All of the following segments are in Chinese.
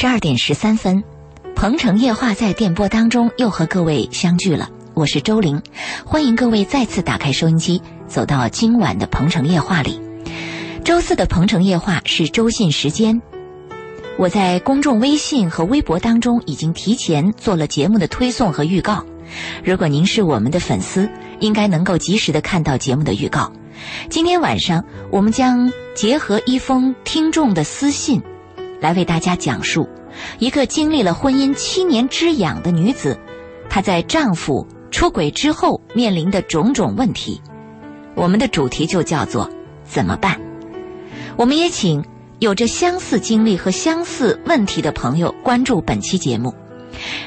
十二点十三分，鹏城夜话在电波当中又和各位相聚了。我是周玲，欢迎各位再次打开收音机，走到今晚的鹏城夜话里。周四的鹏城夜话是周信时间，我在公众微信和微博当中已经提前做了节目的推送和预告。如果您是我们的粉丝，应该能够及时的看到节目的预告。今天晚上我们将结合一封听众的私信，来为大家讲述一个经历了婚姻七年之痒的女子，她在丈夫出轨之后面临的种种问题。我们的主题就叫做“怎么办”。我们也请有着相似经历和相似问题的朋友关注本期节目。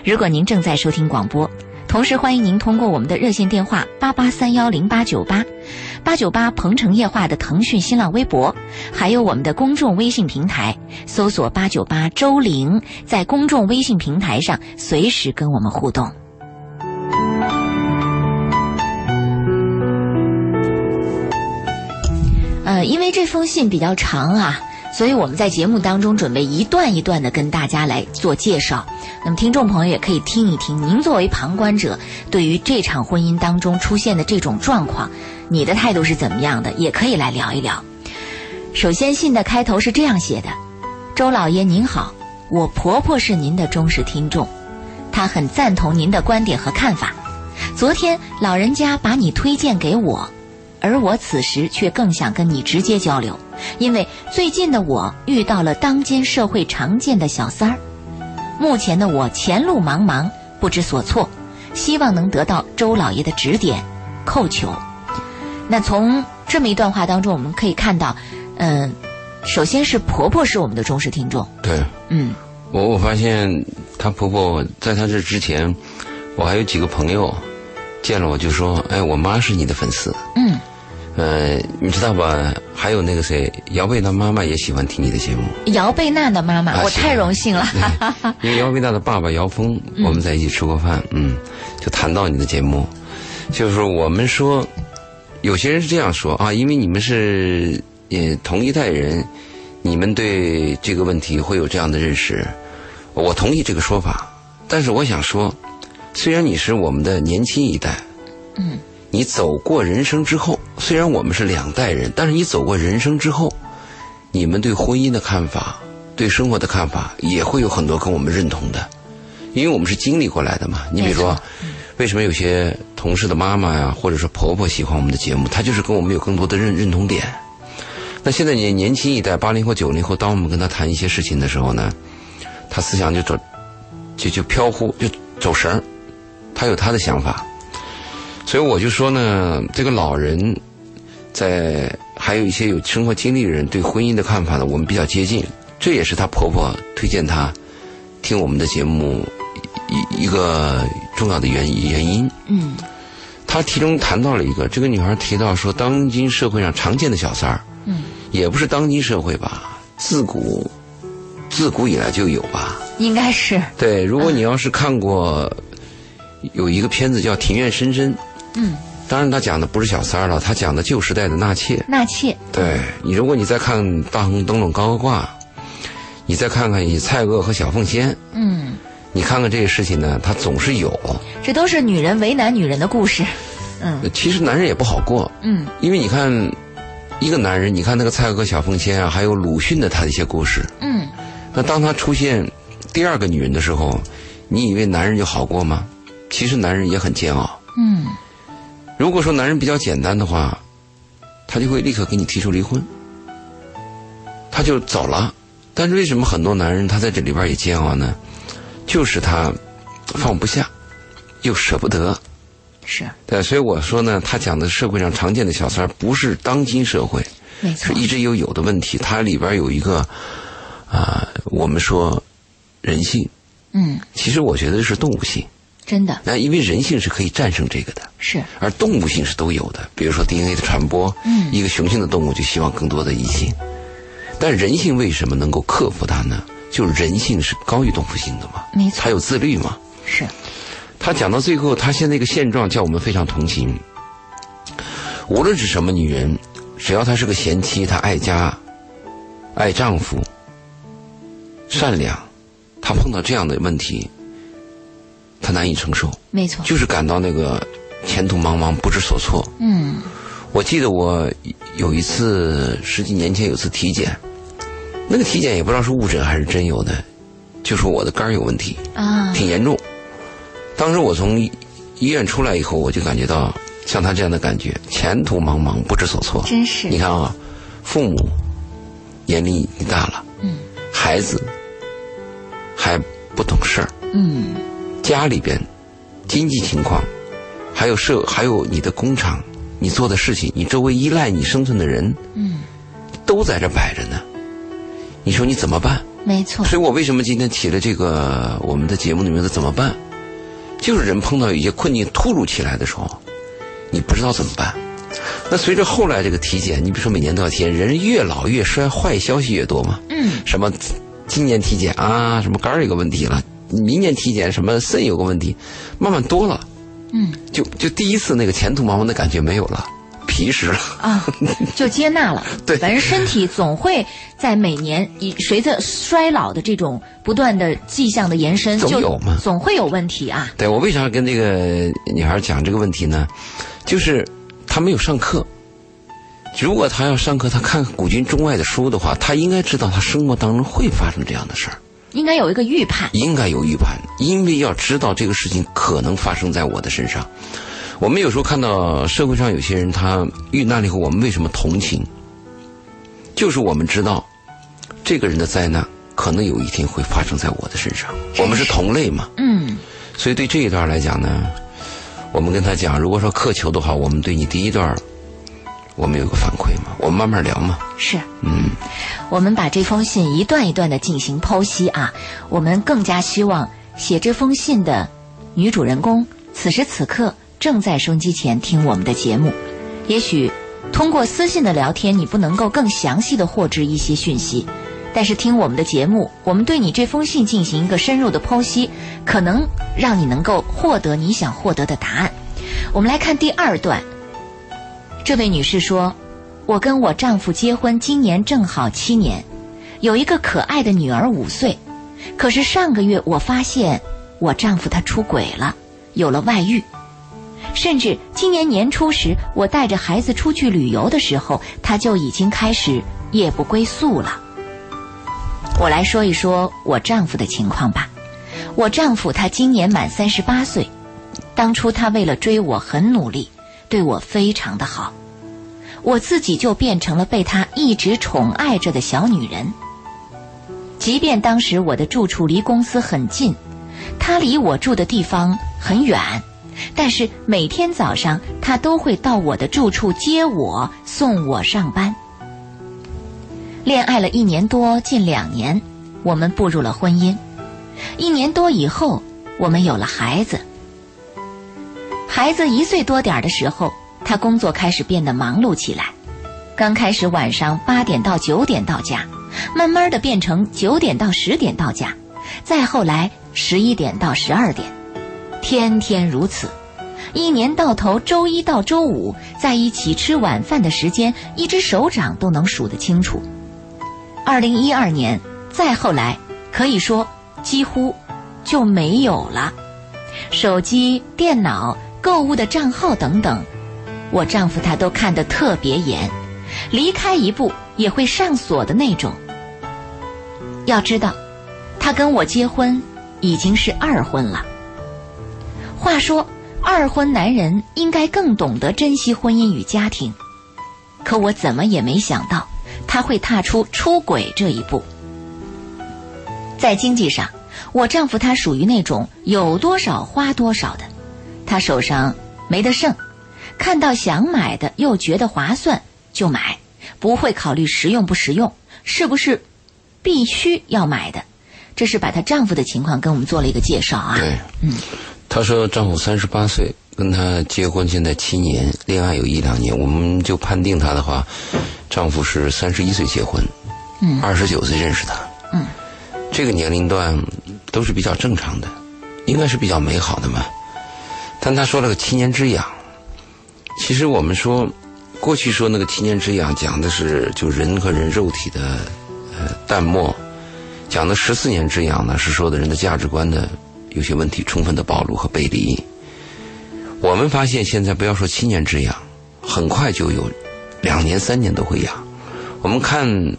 如果您正在收听广播，同时欢迎您通过我们的热线电话八八三幺零八九八。八九八鹏城夜话的腾讯新浪微博，还有我们的公众微信平台，搜索八九八周玲，在公众微信平台上随时跟我们互动。呃，因为这封信比较长啊，所以我们在节目当中准备一段一段的跟大家来做介绍。那么听众朋友也可以听一听，您作为旁观者，对于这场婚姻当中出现的这种状况。你的态度是怎么样的？也可以来聊一聊。首先，信的开头是这样写的：“周老爷您好，我婆婆是您的忠实听众，她很赞同您的观点和看法。昨天老人家把你推荐给我，而我此时却更想跟你直接交流，因为最近的我遇到了当今社会常见的小三儿。目前的我前路茫茫，不知所措，希望能得到周老爷的指点，叩求。”那从这么一段话当中，我们可以看到，嗯，首先是婆婆是我们的忠实听众。对，嗯，我我发现她婆婆在她这之前，我还有几个朋友见了我就说：“哎，我妈是你的粉丝。”嗯，呃，你知道吧？还有那个谁，姚贝娜妈妈也喜欢听你的节目。姚贝娜的妈妈，我太荣幸了。因为姚贝娜的爸爸姚峰，我们在一起吃过饭，嗯，就谈到你的节目，就是我们说。有些人是这样说啊，因为你们是也同一代人，你们对这个问题会有这样的认识，我同意这个说法。但是我想说，虽然你是我们的年轻一代，嗯，你走过人生之后，虽然我们是两代人，但是你走过人生之后，你们对婚姻的看法、对生活的看法，也会有很多跟我们认同的，因为我们是经历过来的嘛。你比如说。为什么有些同事的妈妈呀，或者说婆婆喜欢我们的节目？她就是跟我们有更多的认认同点。那现在年年轻一代，八零后、九零后，当我们跟他谈一些事情的时候呢，他思想就走，就就飘忽，就走神儿。他有他的想法，所以我就说呢，这个老人在还有一些有生活经历的人对婚姻的看法呢，我们比较接近。这也是她婆婆推荐她听我们的节目。一一个重要的原原因，嗯，他其中谈到了一个，这个女孩提到说，当今社会上常见的小三儿，嗯，也不是当今社会吧，自古自古以来就有吧，应该是对。如果你要是看过有一个片子叫《庭院深深》，嗯，当然他讲的不是小三儿了，他讲的旧时代的纳妾，纳妾。对你，如果你再看《大红灯笼高高挂》，你再看看以蔡锷和小凤仙，嗯。你看看这些事情呢，它总是有。这都是女人为难女人的故事，嗯。其实男人也不好过，嗯。因为你看，一个男人，你看那个蔡锷、小凤仙啊，还有鲁迅的他的一些故事，嗯。那当他出现第二个女人的时候，你以为男人就好过吗？其实男人也很煎熬，嗯。如果说男人比较简单的话，他就会立刻给你提出离婚，他就走了。但是为什么很多男人他在这里边也煎熬呢？就是他放不下，又舍不得，是。对，所以我说呢，他讲的社会上常见的小三不是当今社会，是一直有有的问题。它里边有一个啊，我们说人性，嗯，其实我觉得是动物性，真的。那因为人性是可以战胜这个的，是，而动物性是都有的。比如说 DNA 的传播，嗯，一个雄性的动物就希望更多的异性，但人性为什么能够克服它呢？就是人性是高于动物性的嘛，没错，还有自律嘛。是，他讲到最后，他现在一个现状叫我们非常同情。无论是什么女人，只要她是个贤妻，她爱家、爱丈夫、善良，她碰到这样的问题，他难以承受，没错，就是感到那个前途茫茫，不知所措。嗯我记得我有一次十几年前有次体检，那个体检也不知道是误诊还是真有的，就说我的肝儿有问题，啊，挺严重。当时我从医医院出来以后，我就感觉到像他这样的感觉，前途茫茫，不知所措。真是你看啊，父母年龄已经大了，嗯，孩子还不懂事儿，嗯家里边经济情况，还有社，还有你的工厂，你做的事情，你周围依赖你生存的人，嗯，都在这摆着呢。你说你怎么办？没错，所以我为什么今天起了这个我们的节目的名字怎么办？就是人碰到一些困境突如其来的时候，你不知道怎么办。那随着后来这个体检，你比如说每年都要体检，人越老越衰，坏消息越多嘛。嗯什么今年体检啊，什么肝儿有个问题了，明年体检什么肾有个问题，慢慢多了，嗯就就第一次那个前途茫茫的感觉没有了，皮实了。啊，就接纳了。对反正身体总会在每年以随着衰老的这种不断的迹象的延伸，就总有嘛总会有问题啊。对我为啥跟这个女孩讲这个问题呢？就是她没有上课。如果她要上课，她看古今中外的书的话，她应该知道她生活当中会发生这样的事儿，应该有一个预判。应该有预判，因为要知道这个事情可能发生在我的身上。我们有时候看到社会上有些人他遇难了以后，我们为什么同情？就是我们知道这个人的灾难可能有一天会发生在我的身上，我们是同类嘛。嗯所以对这一段来讲呢，我们跟他讲，如果说苛求的话，我们对你第一段，我们有个反馈嘛，我们慢慢聊嘛。是。嗯，我们把这封信一段一段的进行剖析啊，我们更加希望写这封信的女主人公此时此刻正在收音机前听我们的节目。也许通过私信的聊天，你不能够更详细的获知一些讯息，但是听我们的节目，我们对你这封信进行一个深入的剖析，可能让你能够获得你想获得的答案。我们来看第二段，这位女士说。我跟我丈夫结婚，今年正好七年，有一个可爱的女儿五岁。可是上个月我发现我丈夫他出轨了，有了外遇。甚至今年年初时，我带着孩子出去旅游的时候，他就已经开始夜不归宿了。我来说一说我丈夫的情况吧。我丈夫他今年满三十八岁，当初他为了追我很努力，对我非常的好。我自己就变成了被他一直宠爱着的小女人。即便当时我的住处离公司很近，他离我住的地方很远，但是每天早上他都会到我的住处接我，送我上班。恋爱了一年多，近两年，我们步入了婚姻。一年多以后，我们有了孩子。孩子一岁多点的时候。他工作开始变得忙碌起来，刚开始晚上八点到九点到家，慢慢的变成九点到十点到家，再后来十一点到十二点，天天如此，一年到头，周一到周五在一起吃晚饭的时间，一只手掌都能数得清楚。二零一二年，再后来，可以说几乎就没有了，手机、电脑、购物的账号等等。我丈夫他都看得特别严，离开一步也会上锁的那种。要知道，他跟我结婚已经是二婚了。话说，二婚男人应该更懂得珍惜婚姻与家庭，可我怎么也没想到他会踏出出轨这一步。在经济上，我丈夫他属于那种有多少花多少的，他手上没得剩。看到想买的又觉得划算就买，不会考虑实用不实用，是不是必须要买的？这是把她丈夫的情况跟我们做了一个介绍啊。对，嗯，她说丈夫三十八岁，跟她结婚现在七年，恋爱有一两年，我们就判定她的话，丈夫是三十一岁结婚，嗯，二十九岁认识她，嗯，这个年龄段都是比较正常的，应该是比较美好的嘛。但他说了个七年之痒。其实我们说，过去说那个七年之痒，讲的是就人和人肉体的呃淡漠。讲的十四年之痒呢，是说的人的价值观的有些问题充分的暴露和背离。我们发现现在不要说七年之痒，很快就有两年、三年都会痒。我们看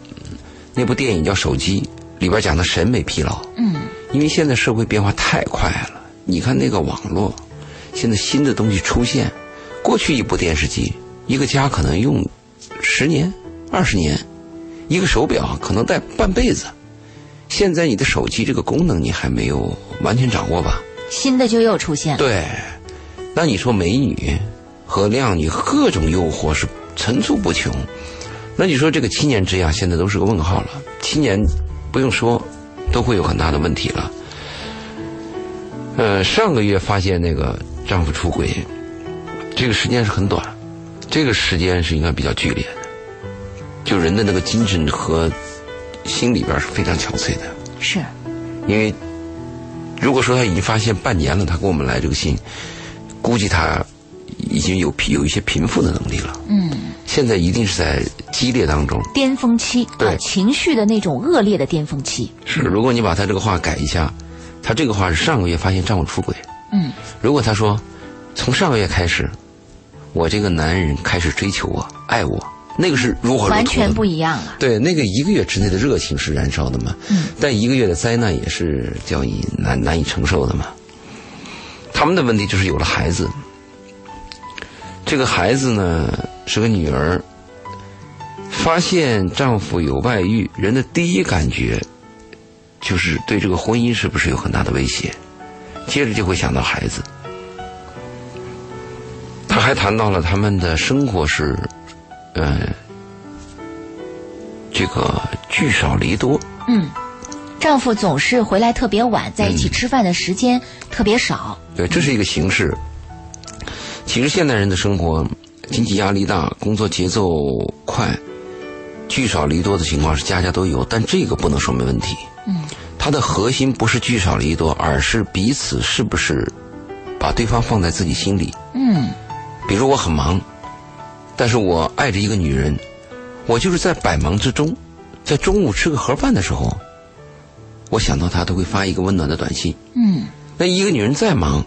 那部电影叫《手机》，里边讲的审美疲劳。嗯，因为现在社会变化太快了，你看那个网络，现在新的东西出现，过去一部电视机，一个家可能用十年、二十年，一个手表可能戴半辈子。现在你的手机这个功能你还没有完全掌握吧？新的就又出现了。对，那你说美女和靓女各种诱惑是层出不穷，那你说这个七年之痒现在都是个问号了。七年不用说，都会有很大的问题了。呃，上个月发现那个丈夫出轨，这个时间是很短，这个时间是应该比较剧烈的，就人的那个精神和心里边是非常憔悴的。是，因为如果说他已经发现半年了，他给我们来这个信，估计他已经有有一些平复的能力了。嗯，现在一定是在激烈当中。巅峰期，对啊情绪的那种恶劣的巅峰期。是，如果你把他这个话改一下，他这个话是上个月发现丈夫出轨。嗯，如果他说从上个月开始，我这个男人开始追求我、爱我，那个是如火如荼完全不一样了。对，那个一个月之内的热情是燃烧的嘛，嗯。但一个月的灾难也是叫你难难以承受的嘛。他们的问题就是有了孩子，这个孩子呢是个女儿，发现丈夫有外遇，人的第一感觉就是对这个婚姻是不是有很大的威胁，接着就会想到孩子。他还谈到了他们的生活是，呃，这个聚少离多，嗯，丈夫总是回来特别晚，在嗯一起吃饭的时间特别少。对，这是一个形式。其实现代人的生活，经济压力大，工作节奏快，聚少离多的情况是家家都有，但这个不能说没问题。嗯，它的核心不是聚少离多，而是彼此是不是把对方放在自己心里。嗯，比如我很忙，但是我爱着一个女人，我就是在百忙之中，在中午吃个盒饭的时候，我想到她都会发一个温暖的短信。嗯，那一个女人再忙，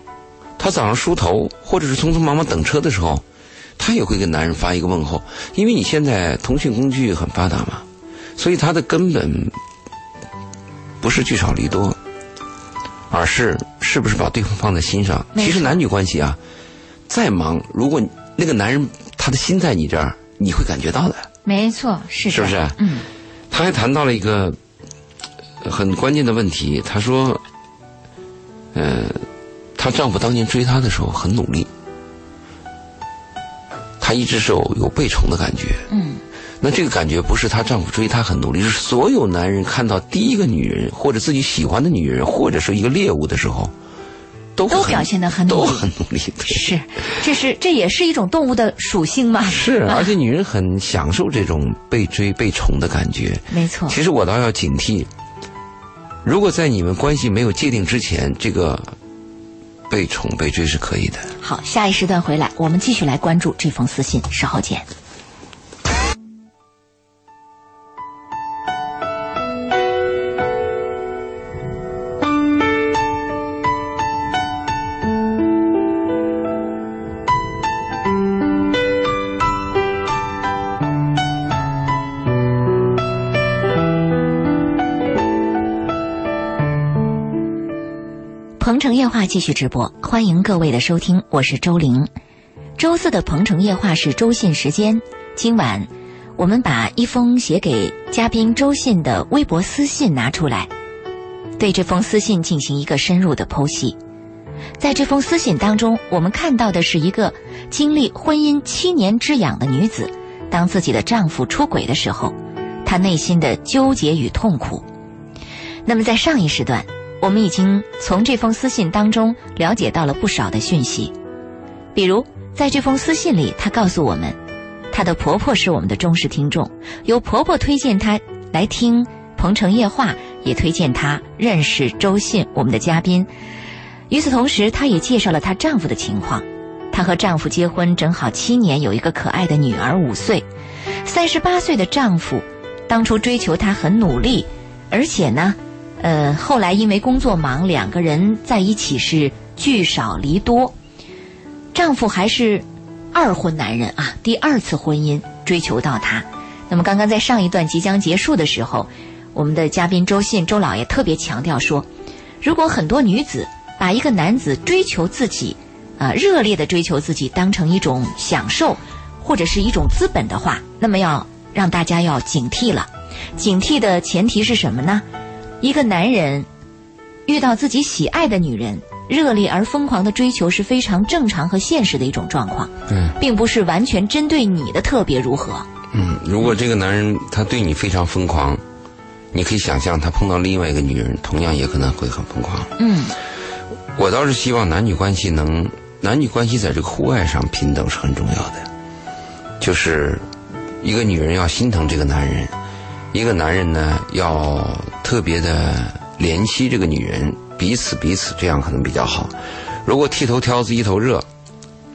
她早上梳头或者是匆匆忙忙等车的时候，她也会给男人发一个问候，因为你现在通讯工具很发达嘛，所以她的根本不是聚少离多，而是是不是把对方放在心上。其实男女关系啊，再忙，如果那个男人他的心在你这儿，你会感觉到的。没错，是是不是嗯，她还谈到了一个呃很关键的问题，她说，呃，她丈夫当年追她的时候很努力，她一直是有有被宠的感觉。嗯，那这个感觉不是她丈夫追她很努力，是所有男人看到第一个女人或者自己喜欢的女人或者是一个猎物的时候，都会都表现得很努都力很努力。是，这是这也是一种动物的属性嘛？是，而且女人很享受这种被追被宠的感觉。没错。其实我倒要警惕，如果在你们关系没有界定之前，这个被宠被追是可以的。好，下一时段回来，我们继续来关注这封私信，稍后见。继续直播，欢迎各位的收听，我是周玲。周四的鹏城夜话是周信时间，今晚我们把一封写给嘉宾周信的微博私信拿出来，对这封私信进行一个深入的剖析。在这封私信当中，我们看到的是一个经历婚姻七年之痒的女子，当自己的丈夫出轨的时候，她内心的纠结与痛苦。那么在上一时段，我们已经从这封私信当中了解到了不少的讯息，比如在这封私信里，她告诉我们，她的婆婆是我们的忠实听众，由婆婆推荐她来听《鹏城夜话》，也推荐她认识周信我们的嘉宾。与此同时，她也介绍了她丈夫的情况。她和丈夫结婚正好七年，有一个可爱的女儿五岁。三十八岁的丈夫，当初追求她很努力，而且呢，呃，后来因为工作忙，两个人在一起是聚少离多，丈夫还是二婚男人啊，第二次婚姻追求到她。那么刚刚在上一段即将结束的时候，我们的嘉宾周信周老爷特别强调说，如果很多女子把一个男子追求自己，啊、热烈的追求自己当成一种享受或者是一种资本的话，那么要让大家要警惕了。警惕的前提是什么呢？一个男人遇到自己喜爱的女人，热烈而疯狂的追求是非常正常和现实的一种状况，对，并不是完全针对你的特别如何。嗯，如果这个男人他对你非常疯狂，你可以想象他碰到另外一个女人，同样也可能会很疯狂。嗯我倒是希望男女关系能，男女关系在这个户外上平等是很重要的，就是一个女人要心疼这个男人，一个男人呢要特别的怜惜这个女人，彼此彼此这样可能比较好。如果剃头挑子一头热，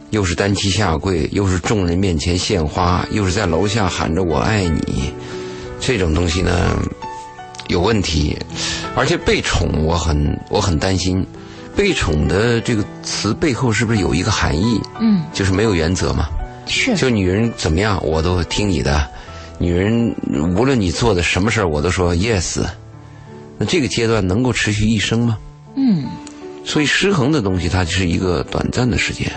又是单膝下跪，又是众人面前献花，又是在楼下喊着我爱你，这种东西呢有问题，而且被宠我很我很担心。被宠的这个词背后是不是有一个含义？嗯，就是没有原则嘛。是就女人怎么样，我都听你的。女人无论你做的什么事儿，我都说 yes。那这个阶段能够持续一生吗？嗯所以失衡的东西，它是一个短暂的时间；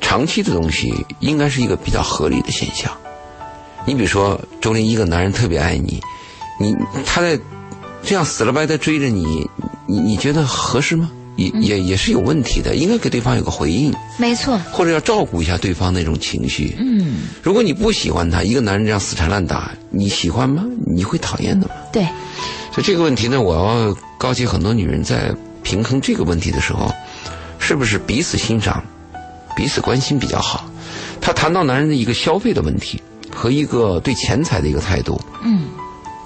长期的东西，应该是一个比较合理的现象。你比如说，周林一个男人特别爱你，你他在这样死了白的追着你，你你觉得合适吗？也也也是有问题的，应该给对方有个回应，没错。或者要照顾一下对方那种情绪。嗯，如果你不喜欢他，一个男人这样死缠烂打，你喜欢吗？你会讨厌的吗？对，所以这个问题呢，我要告诫很多女人，在平衡这个问题的时候，是不是彼此欣赏、彼此关心比较好？他谈到男人的一个消费的问题和一个对钱财的一个态度，嗯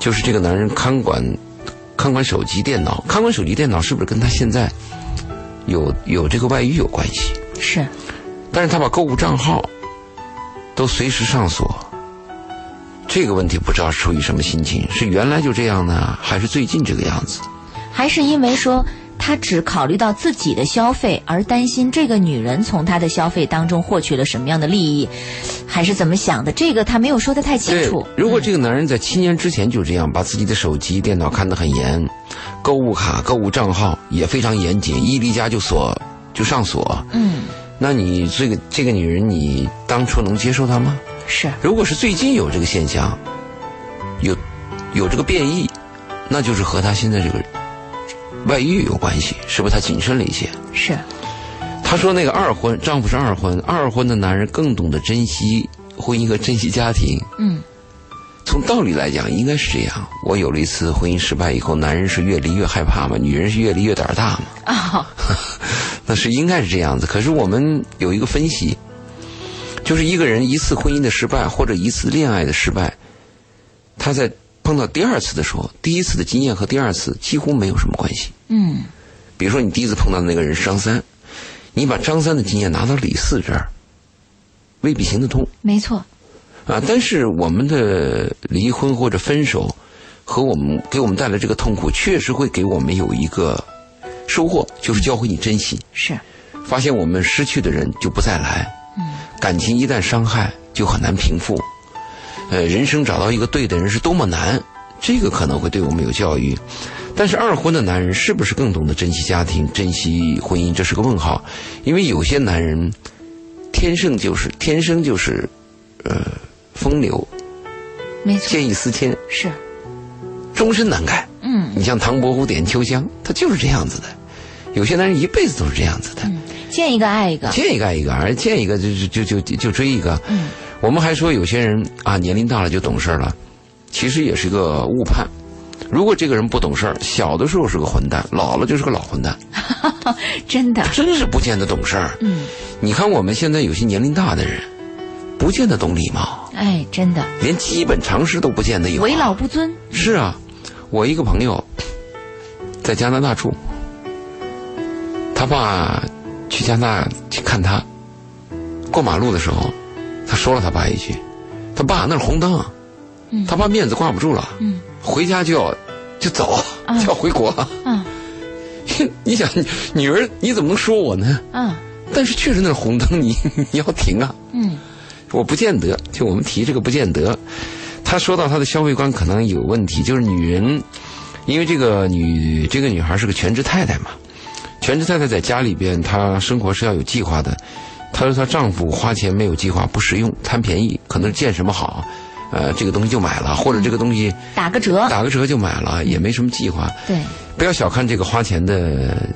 就是这个男人看管看管手机、电脑，看管手机、电脑是不是跟他现在有有这个外遇有关系？是但是他把购物账号都随时上锁，这个问题不知道出于什么心情，是原来就这样呢，还是最近这个样子？还是因为说他只考虑到自己的消费，而担心这个女人从他的消费当中获取了什么样的利益，还是怎么想的？这个他没有说的太清楚。如果这个男人在七年之前就这样，把自己的手机、电脑看得很严，购物卡、购物账号也非常严谨，一离家就锁就上锁，嗯，那你这个这个女人，你当初能接受她吗？是如果是最近有这个现象，有有这个变异，那就是和他现在这个外遇有关系，是不是他谨慎了一些？是，她说那个二婚，丈夫是二婚，二婚的男人更懂得珍惜婚姻和珍惜家庭。嗯从道理来讲，应该是这样。我有了一次婚姻失败以后，男人是越离越害怕嘛，女人是越离越胆儿大嘛，哦，那是应该是这样子。可是我们有一个分析，就是一个人一次婚姻的失败或者一次恋爱的失败，他在碰到第二次的时候，第一次的经验和第二次几乎没有什么关系。嗯比如说你第一次碰到的那个人是张三，你把张三的经验拿到李四这儿，未必行得通。没错，啊，但是我们的离婚或者分手，和我们给我们带来这个痛苦，确实会给我们有一个收获，就是教会你珍惜。是发现我们失去的人就不再来，感情一旦伤害就很难平复，呃，人生找到一个对的人是多么难，这个可能会对我们有教育。但是二婚的男人是不是更懂得珍惜家庭、珍惜婚姻，这是个问号，因为有些男人天生就是天生就是，呃，风流没错，见异思迁，是终身难改。嗯你像唐伯虎点秋香，他就是这样子的。有些男人一辈子都是这样子的。嗯，见一个爱一个。见一个爱一个，而见一个就就就就就追一个。嗯，我们还说有些人啊，年龄大了就懂事儿了，其实也是一个误判。如果这个人不懂事儿，小的时候是个混蛋，老了就是个老混蛋，真的，真是不见得懂事儿。嗯，你看我们现在有些年龄大的人，不见得懂礼貌，哎，真的，连基本常识都不见得有、为老不尊。是啊，我一个朋友在加拿大住，他爸去加拿大去看他，过马路的时候，他说了他爸一句：“他爸那是红灯。”嗯他爸面子挂不住了，嗯，回家就要就走，啊就要回国。嗯 你想，女儿你怎么能说我呢？嗯但是确实那是红灯，你 你要停啊。嗯我不见得，就我们提这个不见得。他说到他的消费观可能有问题，就是女人，因为这个女这个女孩是个全职太太嘛，全职太太在家里边，她生活是要有计划的。她说她丈夫花钱没有计划，不实用，贪便宜，可能是见什么好，呃，这个东西就买了，或者这个东西打个折，打个折就买了，也没什么计划。对，不要小看这个花钱的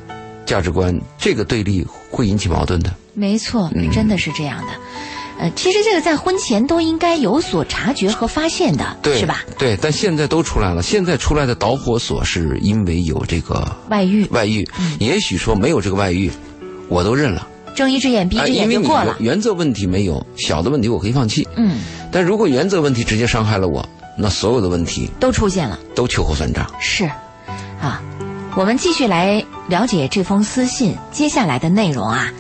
价值观，这个对立会引起矛盾的。没错，嗯真的是这样的。呃，其实这个在婚前都应该有所察觉和发现的，对，是吧？？对，但现在都出来了。现在出来的导火索是因为有这个外遇，外遇，也许说没有这个外遇，我都认了。睁一只眼闭一啊，只眼就过了。原则问题没有，小的问题我可以放弃。嗯，但如果原则问题直接伤害了我，那所有的问题都出现了。都秋后算账。是，啊，我们继续来了解这封私信接下来的内容啊。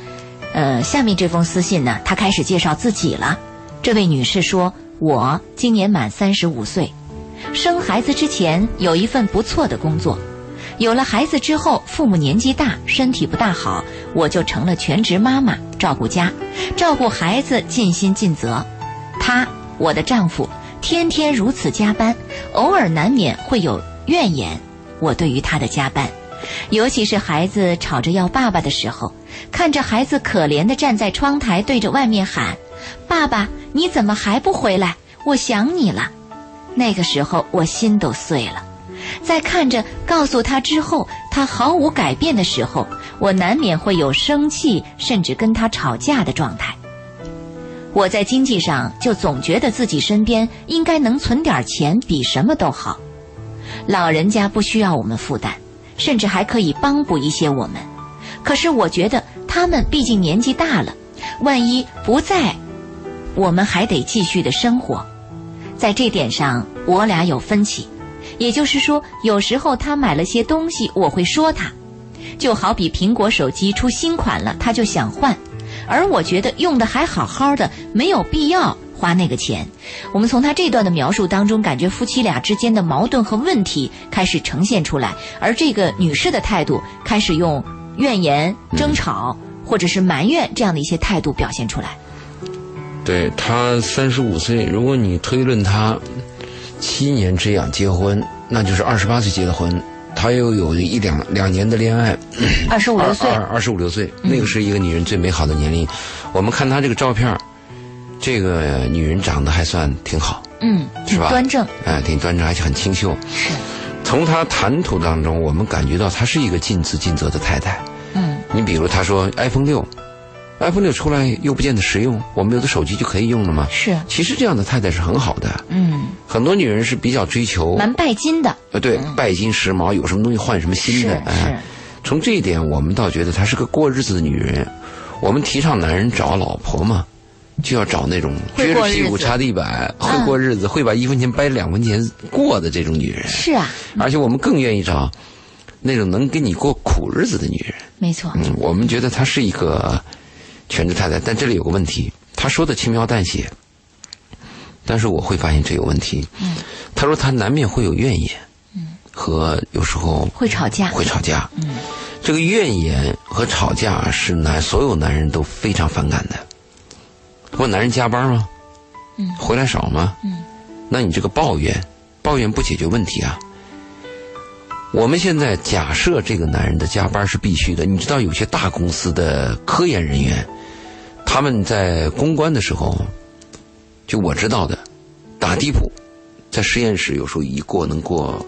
呃，下面这封私信呢，她开始介绍自己了。这位女士说：“我今年满三十五岁，生孩子之前有一份不错的工作，有了孩子之后，父母年纪大，身体不大好，我就成了全职妈妈，照顾家，照顾孩子，尽心尽责。他，我的丈夫，天天如此加班，偶尔难免会有怨言。我对于他的加班，尤其是孩子吵着要爸爸的时候，看着孩子可怜地站在窗台对着外面喊：“爸爸，你怎么还不回来？我想你了。”那个时候我心都碎了。在看着告诉他之后，他毫无改变的时候，我难免会有生气，甚至跟他吵架的状态。我在经济上就总觉得自己身边应该能存点钱，比什么都好。老人家不需要我们负担，甚至还可以帮补一些我们。可是我觉得他们毕竟年纪大了，万一不在，我们还得继续的生活。在这点上，我俩有分歧。也就是说，有时候他买了些东西，我会说他，就好比苹果手机出新款了，他就想换，而我觉得用的还好好的，没有必要花那个钱。我们从他这段的描述当中，感觉夫妻俩之间的矛盾和问题开始呈现出来，而这个女士的态度开始用怨言、争吵或者是埋怨这样的一些态度表现出来。对他三十五岁，如果你推论他七年之痒结婚，那就是二十八岁结的婚，他又有一两两年的恋爱，二十五六岁，二二十五六岁，那个是一个女人最美好的年龄。我们看她这个照片儿，这个女人长得还算挺好，嗯，挺是吧端正，哎，挺端正，而且很清秀。是，从她谈吐当中，我们感觉到她是一个尽职尽责的太太。嗯你比如她说 iPhone 六，iPhone 六出来又不见得实用，我们有的手机就可以用了吗？是，其实这样的太太是很好的。嗯，很多女人是比较追求，蛮拜金的，呃，对，拜金时髦，有什么东西换什么新的。是哎，，从这一点，我们倒觉得她是个过日子的女人。我们提倡男人找老婆嘛，就要找那种撅着屁股擦地板、嗯会过日子、会把一分钱掰两分钱过的这种女人。是啊，而且我们更愿意找那种能跟你过苦日子的女人。没错，嗯，我们觉得她是一个全职太太，但这里有个问题，她说的轻描淡写，但是我会发现这有问题。嗯，她说她难免会有怨言，嗯，和有时候会吵架，会吵架。嗯，这个怨言和吵架是男所有男人都非常反感的。问男人加班吗？嗯回来少吗？嗯，那你这个抱怨，抱怨不解决问题啊。我们现在假设这个男人的加班是必须的，你知道有些大公司的科研人员，他们在攻关的时候，就我知道的，打地铺，在实验室有时候一过能过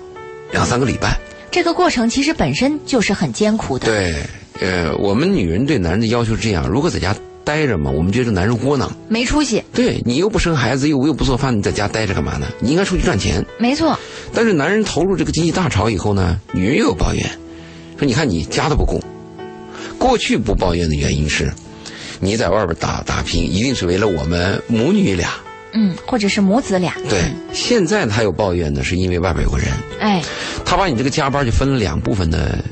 两三个礼拜。这个过程其实本身就是很艰苦的，对，呃，我们女人对男人的要求是这样：如果在家待着嘛，我们觉得男人窝囊。没出息，对你又不生孩子，又又不做饭，你在家待着干嘛呢？你应该出去赚钱。没错，但是男人投入这个经济大潮以后呢，女人又有抱怨，说你看你家都不顾。过去不抱怨的原因是，你在外边打打拼，一定是为了我们母女俩。嗯，或者是母子俩，对，现在他有抱怨呢，是因为外边有个人，哎，他把你这个加班就分了两部分的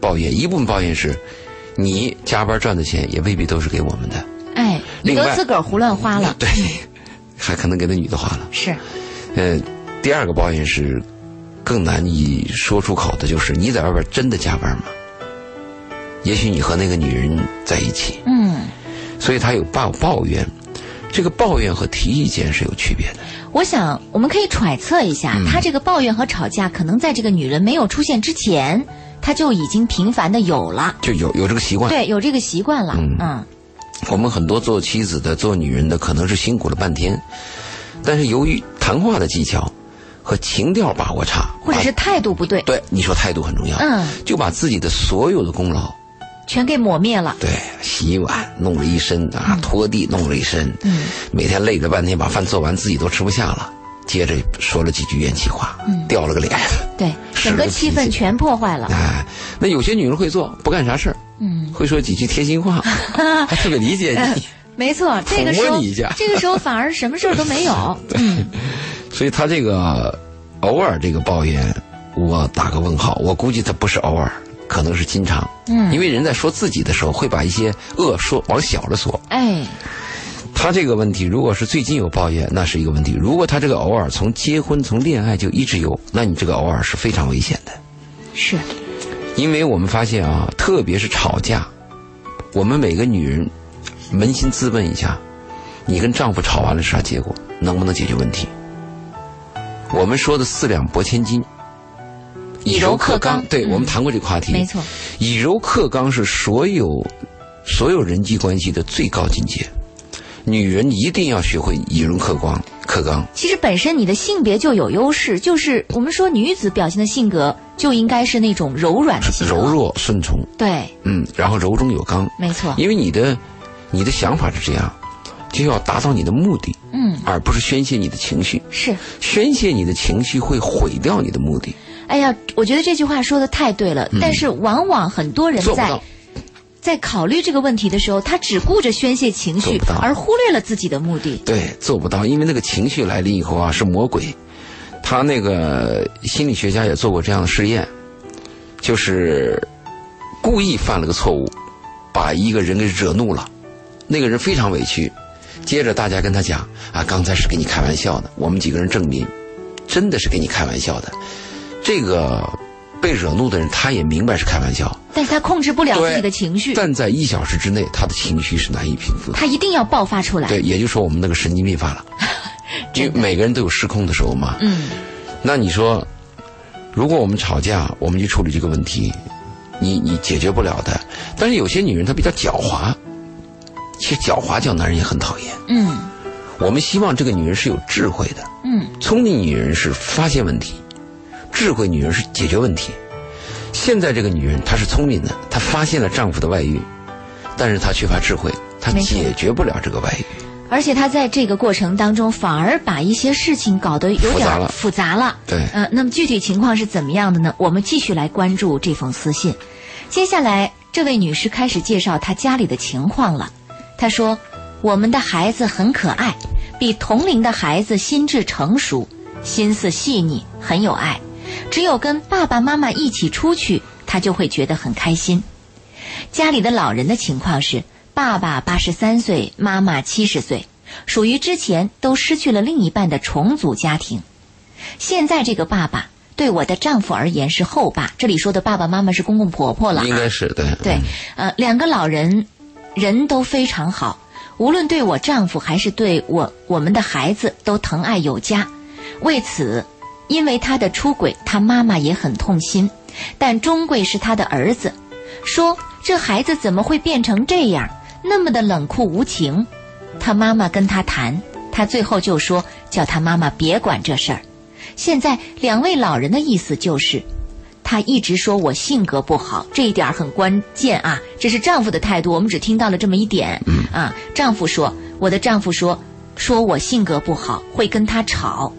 抱怨，一部分抱怨是，你加班赚的钱也未必都是给我们的，哎，你都自个儿胡乱花了，对，还可能给那女的花了。是，呃，第二个抱怨是，更难以说出口的就是你在外边真的加班吗？也许你和那个女人在一起，嗯，所以他有抱抱怨，这个抱怨和提意见是有区别的。我想我们可以揣测一下，他这个抱怨和吵架，可能在这个女人没有出现之前，他就已经频繁的有了，就有有这个习惯。对，有这个习惯了。嗯。嗯。我们很多做妻子的、做女人的，可能是辛苦了半天，但是由于谈话的技巧和情调把握差，或者是态度不对，对你说态度很重要，嗯，就把自己的所有的功劳，全给抹灭了。对，洗碗弄了一身啊，拖地弄了一身，嗯，每天累了半天把饭做完，自己都吃不下了，接着说了几句怨气话，嗯掉了个脸，对，整个气气氛全破坏了。哎，那有些女人会做，不干啥事儿，嗯，会说几句贴心话，还特别理解你。没错，这个时候你一下这个时候反而什么事儿都没有。嗯所以他这个偶尔这个抱怨，我打个问号。我估计他不是偶尔，可能是经常。嗯因为人在说自己的时候，会把一些恶说往小了说。哎，他这个问题，如果是最近有抱怨，那是一个问题；如果他这个偶尔从结婚从恋爱就一直有，那你这个偶尔是非常危险的。是，因为我们发现啊，特别是吵架，我们每个女人扪心自问一下，你跟丈夫吵完了是啥结果？能不能解决问题？我们说的四两拨千斤，以柔克刚对、嗯我们谈过这个话题。没错。以柔克刚是所有所有人际关系的最高境界。女人一定要学会以柔克刚，克刚。其实本身你的性别就有优势，就是我们说女子表现的性格就应该是那种柔软的性格。柔。弱顺从，对，嗯，然后柔中有刚，没错。因为你的你的想法是这样，就要达到你的目的，嗯，而不是宣泄你的情绪。是。宣泄你的情绪会毁掉你的目的，哎呀，我觉得这句话说的太对了。但是往往很多人在。在考虑这个问题的时候，他只顾着宣泄情绪而忽略了自己的目的。对，做不到，因为那个情绪来临以后啊，是魔鬼。他那个心理学家也做过这样的试验，就是故意犯了个错误，把一个人给惹怒了，那个人非常委屈。接着大家跟他讲啊，刚才是给你开玩笑的，我们几个人证明，真的是给你开玩笑的。这个被惹怒的人，他也明白是开玩笑，但是他控制不了自己的情绪，但在一小时之内，他的情绪是难以平复的。他一定要爆发出来。对，也就是说我们那个神经病犯了，因为每个人都有失控的时候嘛。嗯，那你说，如果我们吵架，我们去处理这个问题，你你解决不了的。但是有些女人她比较狡猾，其实狡猾叫男人也很讨厌。嗯我们希望这个女人是有智慧的，嗯，聪明女人是发现问题，智慧女人是解决问题。现在这个女人她是聪明的，她发现了丈夫的外遇，但是她缺乏智慧，她解决不了这个外遇。而且她在这个过程当中，反而把一些事情搞得有点儿复杂了复杂了。对嗯、那么具体情况是怎么样的呢？我们继续来关注这封私信。接下来，这位女士开始介绍她家里的情况了。她说：“我们的孩子很可爱，比同龄的孩子心智成熟，心思细腻，很有爱。只有跟爸爸妈妈一起出去，他就会觉得很开心。”家里的老人的情况是，爸爸八十三岁，妈妈七十岁，属于之前都失去了另一半的重组家庭。现在这个爸爸对我的丈夫而言是后爸，这里说的爸爸妈妈是公公婆婆了啊。应该是对对，呃，两个老人人都非常好，无论对我丈夫还是对我我们的孩子都疼爱有加。为此，因为他的出轨，他妈妈也很痛心，但终归是他的儿子。说这孩子怎么会变成这样，那么的冷酷无情？他妈妈跟他谈，他最后就说叫他妈妈别管这事儿。现在两位老人的意思就是，他一直说我性格不好，这一点儿很关键啊。这是丈夫的态度，我们只听到了这么一点。嗯啊，丈夫说，我的丈夫说，说我性格不好，会跟他吵。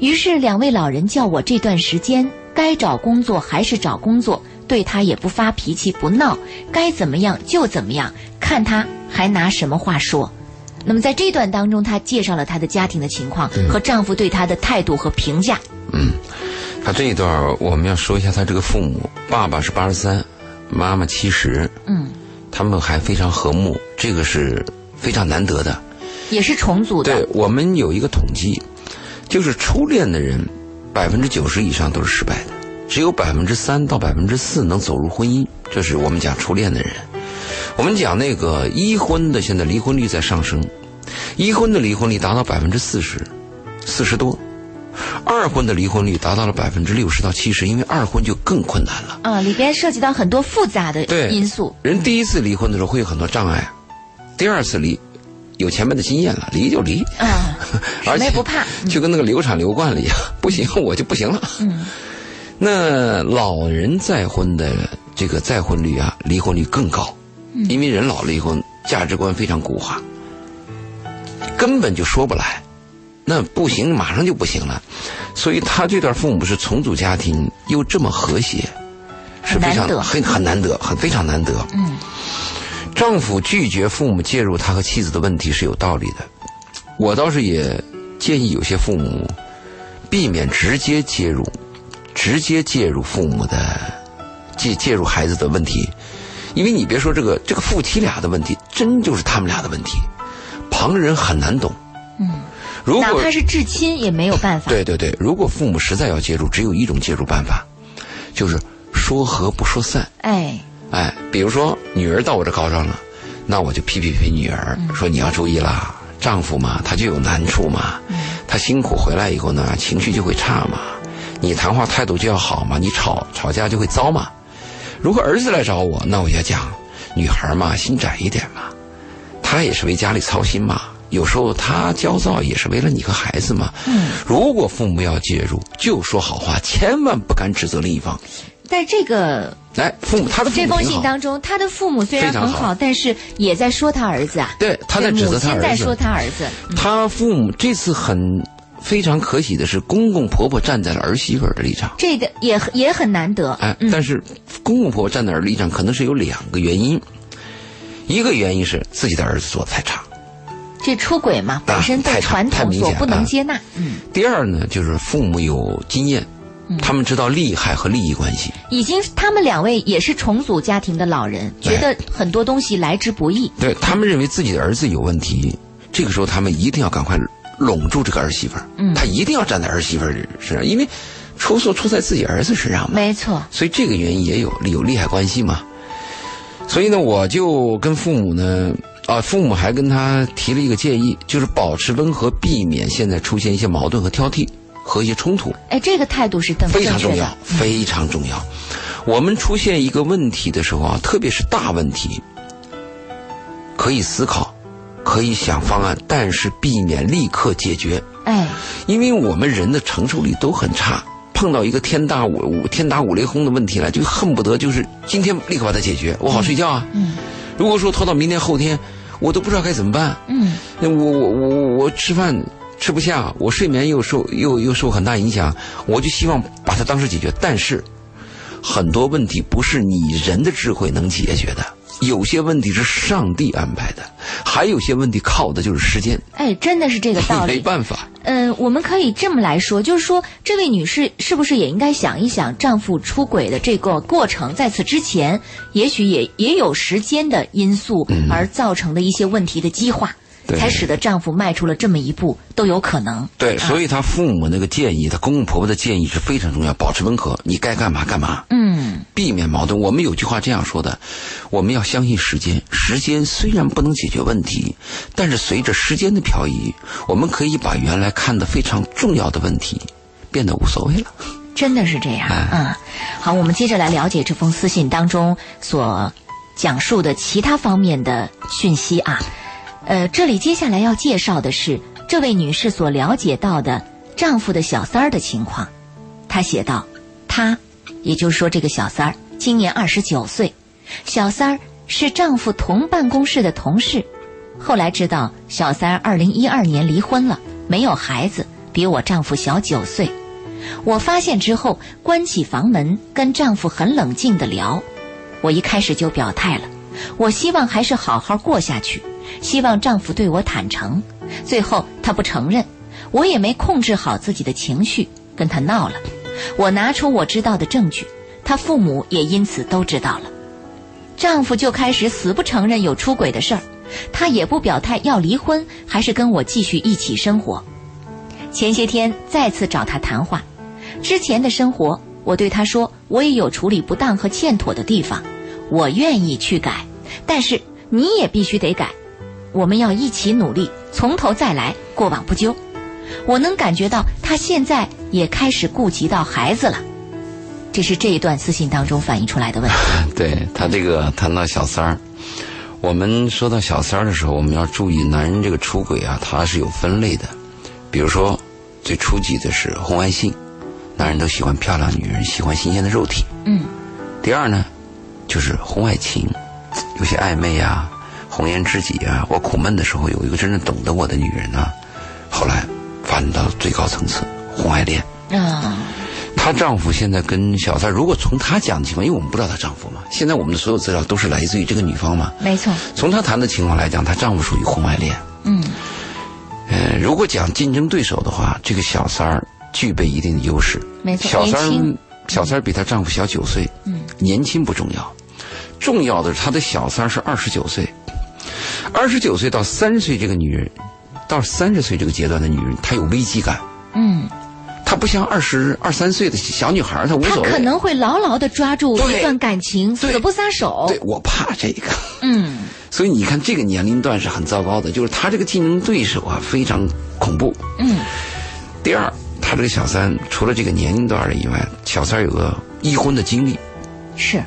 于是两位老人叫我这段时间该找工作还是找工作，对他也不发脾气不闹，该怎么样就怎么样，看他还拿什么话说。那么在这段当中，她介绍了她的家庭的情况和丈夫对她的态度和评价。嗯，他这一段儿我们要说一下他这个父母，爸爸是八十三，妈妈七十，嗯，他们还非常和睦，这个是非常难得的。也是重组的。对我们有一个统计，就是初恋的人，百分之九十以上都是失败的，只有百分之三到百分之四能走入婚姻，这是我们讲初恋的人。我们讲那个一婚的，现在离婚率在上升，一婚的离婚率达到百分之四十，四十多。二婚的离婚率达到了百分之六十到七十，因为二婚就更困难了。啊，里边涉及到很多复杂的因素。人第一次离婚的时候会有很多障碍，第二次离，有前面的经验了，离就离。啊，而且不怕，就跟那个流产流惯了一样，不行我就不行了。嗯，那老人再婚的这个再婚率啊，离婚率更高。因为人老了以后，价值观非常固化，根本就说不来，那不行，马上就不行了。所以他这段父母是重组家庭，又这么和谐，是非常很很难得，很非常难得。嗯，丈夫拒绝父母介入他和妻子的问题是有道理的。我倒是也建议有些父母避免直接介入，直接介入父母的介介入孩子的问题。因为你别说这个这个夫妻俩的问题，真就是他们俩的问题，旁人很难懂。嗯，如果哪怕是至亲也没有办法。对对对，如果父母实在要介入，只有一种介入办法，就是说和不说散。哎哎，比如说女儿到我这告状了，那我就批批批女儿，说你要注意啦，丈夫嘛他就有难处嘛，他辛苦回来以后呢，情绪就会差嘛，你谈话态度就要好嘛，你吵吵架就会糟嘛。如果儿子来找我，那我就讲，女孩嘛，心窄一点嘛，她也是为家里操心嘛。有时候他焦躁也是为了你和孩子嘛。嗯。如果父母要介入，就说好话，千万不敢指责另一方。在这个，哎，父母他的这封信当中，他的父母虽然很好，但是也在说他儿子啊。对，他在指责他儿子。在说他儿子。他父母这次很。非常可喜的是，公公婆婆站在了儿媳妇的立场，这个也也很难得。哎，但是公公婆婆站在儿立场，可能是有两个原因。一个原因是自己的儿子做的太差，这出轨嘛，本身对传统所不能接纳。嗯。第二呢，就是父母有经验，他们知道利害和利益关系。已经，他们两位也是重组家庭的老人，觉得很多东西来之不易。对他们认为自己的儿子有问题，这个时候他们一定要赶快。拢住这个儿媳妇儿，他一定要站在儿媳妇儿身上，因为出错出在自己儿子身上嘛。没错，所以这个原因也有有利害关系嘛。所以呢，我就跟父母呢，啊，父母还跟他提了一个建议，就是保持温和，避免现在出现一些矛盾和挑剔和一些冲突。哎，这个态度是非常重要，非常重要。我们出现一个问题的时候啊，特别是大问题，可以思考。可以想方案，但是避免立刻解决。哎，因为我们人的承受力都很差，碰到一个天大五天打五雷轰的问题了，就恨不得就是今天立刻把它解决，我好睡觉啊。嗯，如果说拖到明天后天，我都不知道该怎么办。嗯，我我我我吃饭吃不下，我睡眠又受又又受很大影响，我就希望把它当时解决。但是很多问题不是你人的智慧能解决的。有些问题是上帝安排的，还有些问题靠的就是时间。哎，真的是这个道理。没办法。嗯，我们可以这么来说，就是说，这位女士是不是也应该想一想，丈夫出轨的这个过程，在此之前，也许也也有时间的因素而造成的一些问题的激化。才使得丈夫迈出了这么一步都有可能。对，所以她父母那个建议，她公公婆婆的建议是非常重要，保持温和，你该干嘛干嘛。嗯，避免矛盾。我们有句话这样说的：我们要相信时间，时间虽然不能解决问题，但是随着时间的漂移，我们可以把原来看得非常重要的问题变得无所谓了。真的是这样。嗯，好，我们接着来了解这封私信当中所讲述的其他方面的讯息啊。呃，这里接下来要介绍的是这位女士所了解到的丈夫的小三儿的情况。她写道：“她，也就是说这个小三儿，今年二十九岁，小三儿是丈夫同办公室的同事。后来知道小三儿二零一二年离婚了，没有孩子，比我丈夫小九岁。我发现之后，关起房门跟丈夫很冷静的聊。我一开始就表态了，我希望还是好好过下去。”希望丈夫对我坦诚，最后他不承认，我也没控制好自己的情绪，跟他闹了。我拿出我知道的证据，他父母也因此都知道了。丈夫就开始死不承认有出轨的事儿，他也不表态要离婚还是跟我继续一起生活。前些天再次找他谈话，之前的生活，我对他说，我也有处理不当和欠妥的地方，我愿意去改，但是你也必须得改，我们要一起努力，从头再来，过往不究。我能感觉到他现在也开始顾及到孩子了，这是这一段私信当中反映出来的问题。对他这个谈到小三儿，我们说到小三儿的时候，我们要注意，男人这个出轨啊，他是有分类的。比如说，最初级的是婚外性，男人都喜欢漂亮女人，喜欢新鲜的肉体。嗯。第二呢，就是婚外情，有些暧昧啊，红颜知己啊，我苦闷的时候有一个真正懂得我的女人啊，后来。发展到最高层次，婚外恋啊！她丈夫现在跟小三，如果从她讲的情况，因为我们不知道她丈夫嘛，现在我们的所有资料都是来自于这个女方嘛，没错。从她谈的情况来讲，她丈夫属于婚外恋。嗯，呃，如果讲竞争对手的话，这个小三儿具备一定的优势。没错，小三儿，小三儿比她丈夫小九岁。嗯，年轻不重要，重要的是她的小三儿是二十九岁，二十九岁到三十岁这个女人。到三十岁这个阶段的女人，她有危机感。嗯，她不像二十二三岁的小女孩，她无所谓。她可能会牢牢的抓住一段感情，死不撒手。对我怕这个。嗯，所以你看，这个年龄段是很糟糕的，就是她这个竞争对手啊，非常恐怖。嗯。第二，她这个小三除了这个年龄段的以外，小三有个已婚的经历。是。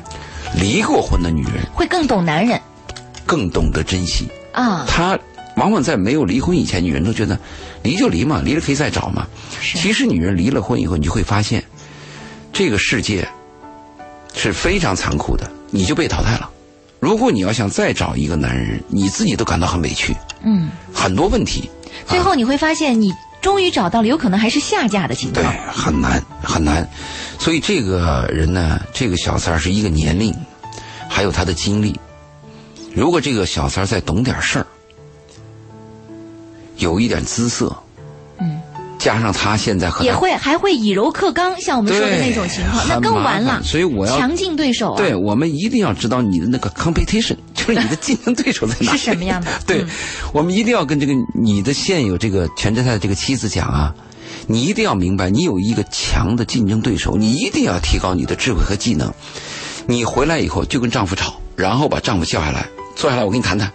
离过婚的女人会更懂男人，更懂得珍惜啊。他。往往在没有离婚以前，女人都觉得离就离嘛，离了可以再找嘛。其实女人离了婚以后，你就会发现，这个世界是非常残酷的，你就被淘汰了。如果你要想再找一个男人，你自己都感到很委屈。嗯，很多问题。最后你会发现，你终于找到了，有可能还是下嫁的情况。对，很难很难。所以这个人呢，这个小三儿是一个年龄，还有他的经历。如果这个小三儿再懂点事儿。有一点姿色，嗯，加上他现在也会还会以柔克刚，像我们说的那种情况，那更完了。所以我要强劲对手。对我们一定要知道你的那个 competition，就是你的竞争对手在哪是什么样的？对，我们一定要跟这个你的现有这个全职太太这个妻子讲啊，你一定要明白，你有一个强的竞争对手，你一定要提高你的智慧和技能。你回来以后就跟丈夫吵，然后把丈夫叫下来，坐下来，我跟你谈谈。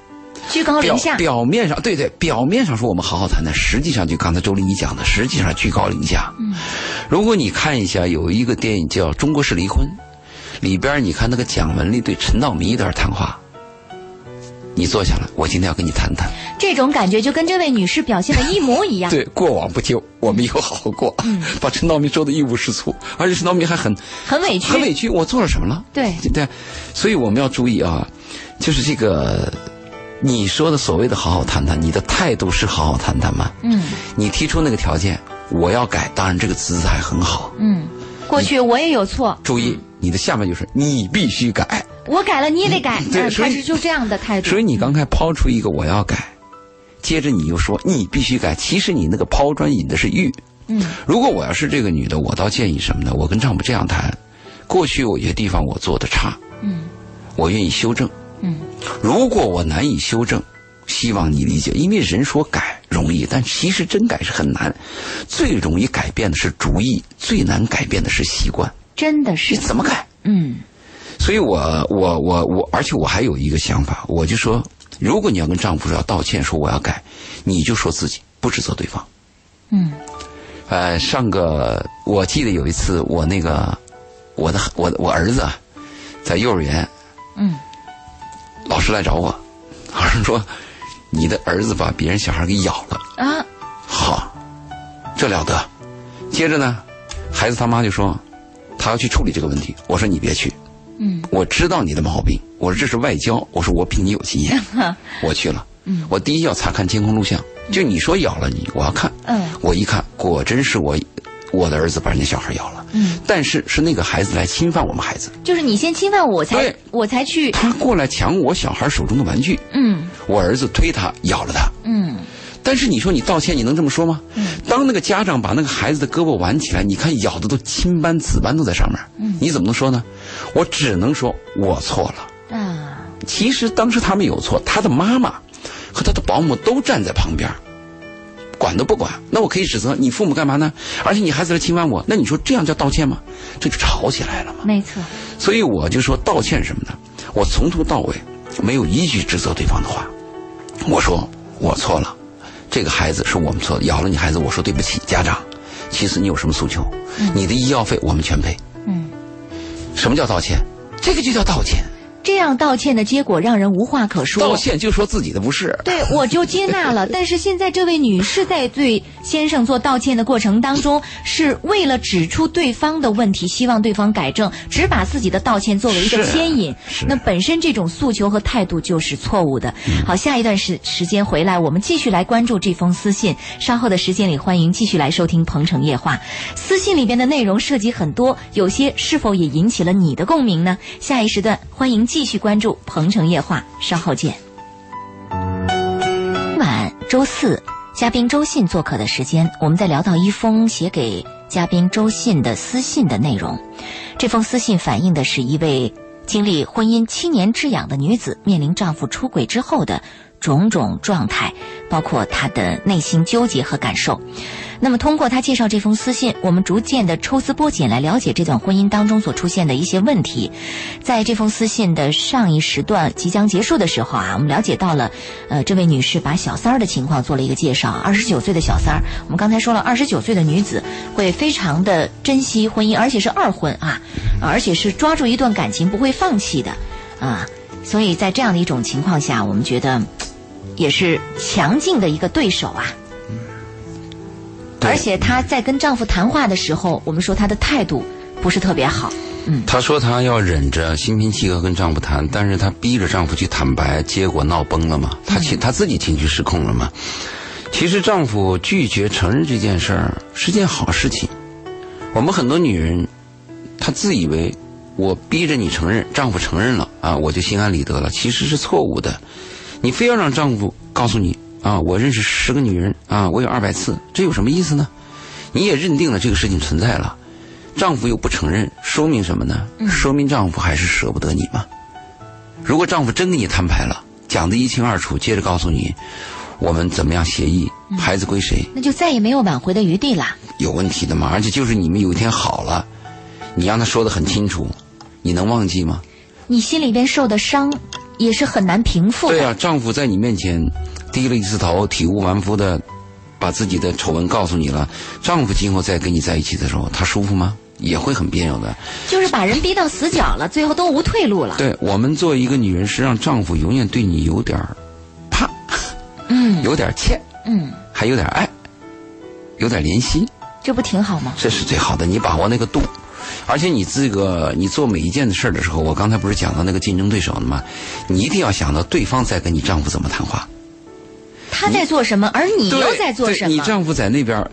居高临下，表面上对对，表面上说我们好好谈谈，实际上就刚才周丽你讲的，实际上居高临下。嗯，如果你看一下有一个电影叫《中国式离婚》，里边你看那个蒋雯丽对陈道明一段谈话，你坐下来，我今天要跟你谈谈。这种感觉就跟这位女士表现的一模一样。对，过往不究，我们以后好好过。嗯，把陈道明说的一无是处，而且陈道明还很很委屈，很委屈，我做了什么了？对对，所以我们要注意啊，就是这个。你说的所谓的好好谈谈，你的态度是好好谈谈吗？嗯，你提出那个条件，我要改，当然这个姿态很好。嗯，过去我也有错。注意，你的下面就是你必须改。我改了，你也得改。对，他是就这样的态度。所以你刚才抛出一个我要改，接着你又说你必须改，其实你那个抛砖引的是玉。嗯，如果我要是这个女的，我倒建议什么呢？我跟丈夫这样谈，过去有些地方我做的差，嗯，我愿意修正。嗯，如果我难以修正，希望你理解，因为人说改容易，但其实真改是很难。最容易改变的是主意，最难改变的是习惯。真的是？你怎么改？嗯，所以我我我我，而且我还有一个想法，我就说，如果你要跟丈夫说要道歉，说我要改，你就说自己，不指责对方。嗯，呃，上个我记得有一次，我那个我的我我儿子啊，在幼儿园，嗯。老师来找我，老师说：“你的儿子把别人小孩给咬了。”啊，好，这了得。接着呢，孩子他妈就说：“他要去处理这个问题。”我说：“你别去。”嗯，我知道你的毛病。我说：“这是外交。”我说：“我比你有经验。”我去了。嗯，我第一要查看监控录像，就你说咬了你，我要看。嗯，我一看，果真是我。我的儿子把人家小孩咬了，嗯，但是是那个孩子来侵犯我们孩子，就是你先侵犯我，才我才去。他过来抢我小孩手中的玩具，嗯，我儿子推他咬了他，嗯，但是你说你道歉，你能这么说吗？嗯，当那个家长把那个孩子的胳膊挽起来，你看咬的都青斑紫斑都在上面，嗯，你怎么能说呢？我只能说我错了啊。其实当时他们有错，他的妈妈和他的保姆都站在旁边。管都不管，那我可以指责你父母干嘛呢？而且你孩子来侵犯我，那你说这样叫道歉吗？这就吵起来了嘛。没错。所以我就说道歉什么呢？我从头到尾没有一句指责对方的话，我说我错了，这个孩子是我们错的，咬了你孩子，我说对不起，家长。其实你有什么诉求？你的医药费我们全赔。嗯。什么叫道歉？这个就叫道歉。这样道歉的结果让人无话可说。道歉就说自己的不是。对，我就接纳了。但是现在这位女士在对先生做道歉的过程当中，是为了指出对方的问题，希望对方改正，只把自己的道歉作为一个牵引。那本身这种诉求和态度就是错误的。好，下一段时时间回来，我们继续来关注这封私信。稍后的时间里，欢迎继续来收听《鹏城夜话》。私信里边的内容涉及很多，有些是否也引起了你的共鸣呢？下一时段欢迎。继续关注《鹏城夜话》，稍后见。晚周四，嘉宾周信做客的时间，我们在聊到一封写给嘉宾周信的私信的内容。这封私信反映的是一位经历婚姻七年之痒的女子面临丈夫出轨之后的种种状态，包括她的内心纠结和感受。那么，通过他介绍这封私信，我们逐渐的抽丝剥茧来了解这段婚姻当中所出现的一些问题。在这封私信的上一时段即将结束的时候啊，我们了解到了，呃，这位女士把小三儿的情况做了一个介绍。二十九岁的小三儿，我们刚才说了，二十九岁的女子会非常的珍惜婚姻，而且是二婚啊，而且是抓住一段感情不会放弃的啊。所以在这样的一种情况下，我们觉得也是强劲的一个对手啊。而且她在跟丈夫谈话的时候，我们说她的态度不是特别好。嗯，她说她要忍着心平气和跟丈夫谈，但是她逼着丈夫去坦白，结果闹崩了嘛？她情她自己情绪失控了嘛？其实丈夫拒绝承认这件事儿是件好事情。我们很多女人，她自以为我逼着你承认，丈夫承认了啊，我就心安理得了，其实是错误的。你非要让丈夫告诉你。啊，我认识十个女人啊，我有二百次，这有什么意思呢？你也认定了这个事情存在了，丈夫又不承认，说明什么呢？说明丈夫还是舍不得你嘛。如果丈夫真跟你摊牌了，讲得一清二楚，接着告诉你，我们怎么样协议，孩子归谁，那就再也没有挽回的余地了。有问题的嘛？而且就是你们有一天好了，你让他说的很清楚，你能忘记吗？你心里边受的伤也是很难平复的。对啊，丈夫在你面前。低了一次头，体无完肤的，把自己的丑闻告诉你了。丈夫今后再跟你在一起的时候，他舒服吗？也会很别扭的。就是把人逼到死角了，最后都无退路了。对我们做一个女人，是让丈夫永远对你有点怕，嗯，有点欠，嗯，还有点爱，有点怜惜，这不挺好吗？这是最好的，你把握那个度。而且你这个，你做每一件的事儿的时候，我刚才不是讲到那个竞争对手了吗？你一定要想到对方在跟你丈夫怎么谈话。他在做什么，而你又在做什么？你丈夫在那边，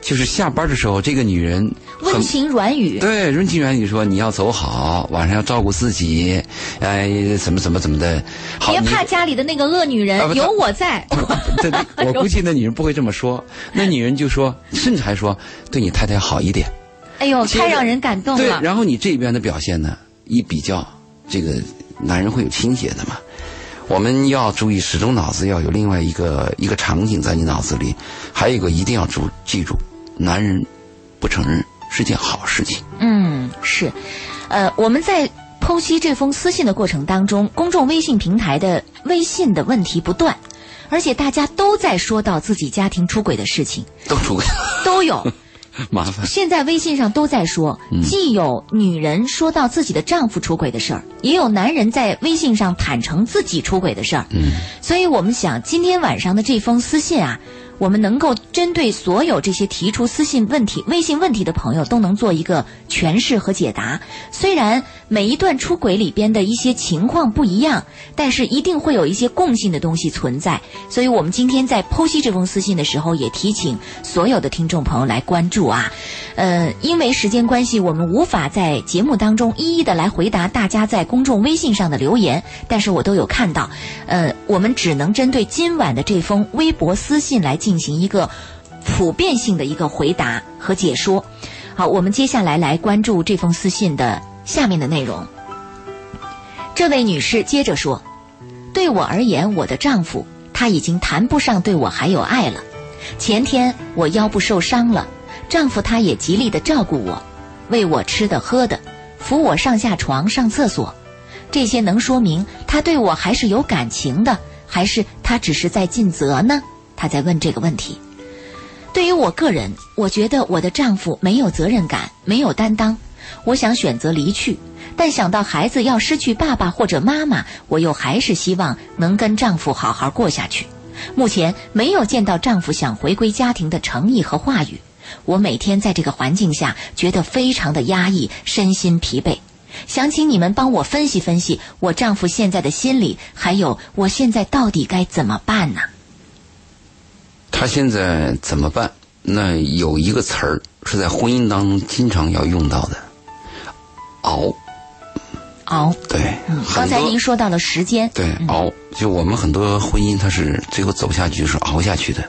就是下班的时候，这个女人温情软语，对温情软语说你要走好，晚上要照顾自己，哎，怎么怎么怎么的，别怕家里的那个恶女人，有我在。对，我 估计那女人不会这么说，那女人就说，甚至还说对你太太好一点。哎呦，太让人感动了。对，然后你这边的表现呢，一比较，这个男人会有倾斜的嘛。我们要注意，始终脑子要有另外一个一个场景在你脑子里，还有一个一定要注记住，男人不承认是件好事情。嗯，是，呃，我们在剖析这封私信的过程当中，公众微信平台的微信的问题不断，而且大家都在说到自己家庭出轨的事情，都出轨，都有。麻烦。现在微信上都在说，既有女人说到自己的丈夫出轨的事儿，也有男人在微信上坦诚自己出轨的事儿。嗯，所以我们想，今天晚上的这封私信啊。我们能够针对所有这些提出私信问题、微信问题的朋友，都能做一个诠释和解答。虽然每一段出轨里边的一些情况不一样，但是一定会有一些共性的东西存在。所以我们今天在剖析这封私信的时候，也提醒所有的听众朋友来关注啊。呃，因为时间关系，我们无法在节目当中一一的来回答大家在公众微信上的留言，但是我都有看到。呃，我们只能针对今晚的这封微博私信来。进行一个普遍性的一个回答和解说。好，我们接下来来关注这封私信的下面的内容。这位女士接着说：“对我而言，我的丈夫他已经谈不上对我还有爱了。前天我腰部受伤了，丈夫他也极力的照顾我，喂我吃的喝的，扶我上下床、上厕所，这些能说明他对我还是有感情的，还是他只是在尽责呢？他在问这个问题。对于我个人，我觉得我的丈夫没有责任感，没有担当，我想选择离去。但想到孩子要失去爸爸或者妈妈，我又还是希望能跟丈夫好好过下去。目前没有见到丈夫想回归家庭的诚意和话语，我每天在这个环境下觉得非常的压抑，身心疲惫。想请你们帮我分析分析我丈夫现在的心理，还有我现在到底该怎么办呢？他现在怎么办？那有一个词儿是在婚姻当中经常要用到的，熬。熬。对，嗯，刚才您说到了时间。对，熬。就我们很多婚姻，它是最后走下去就是熬下去的。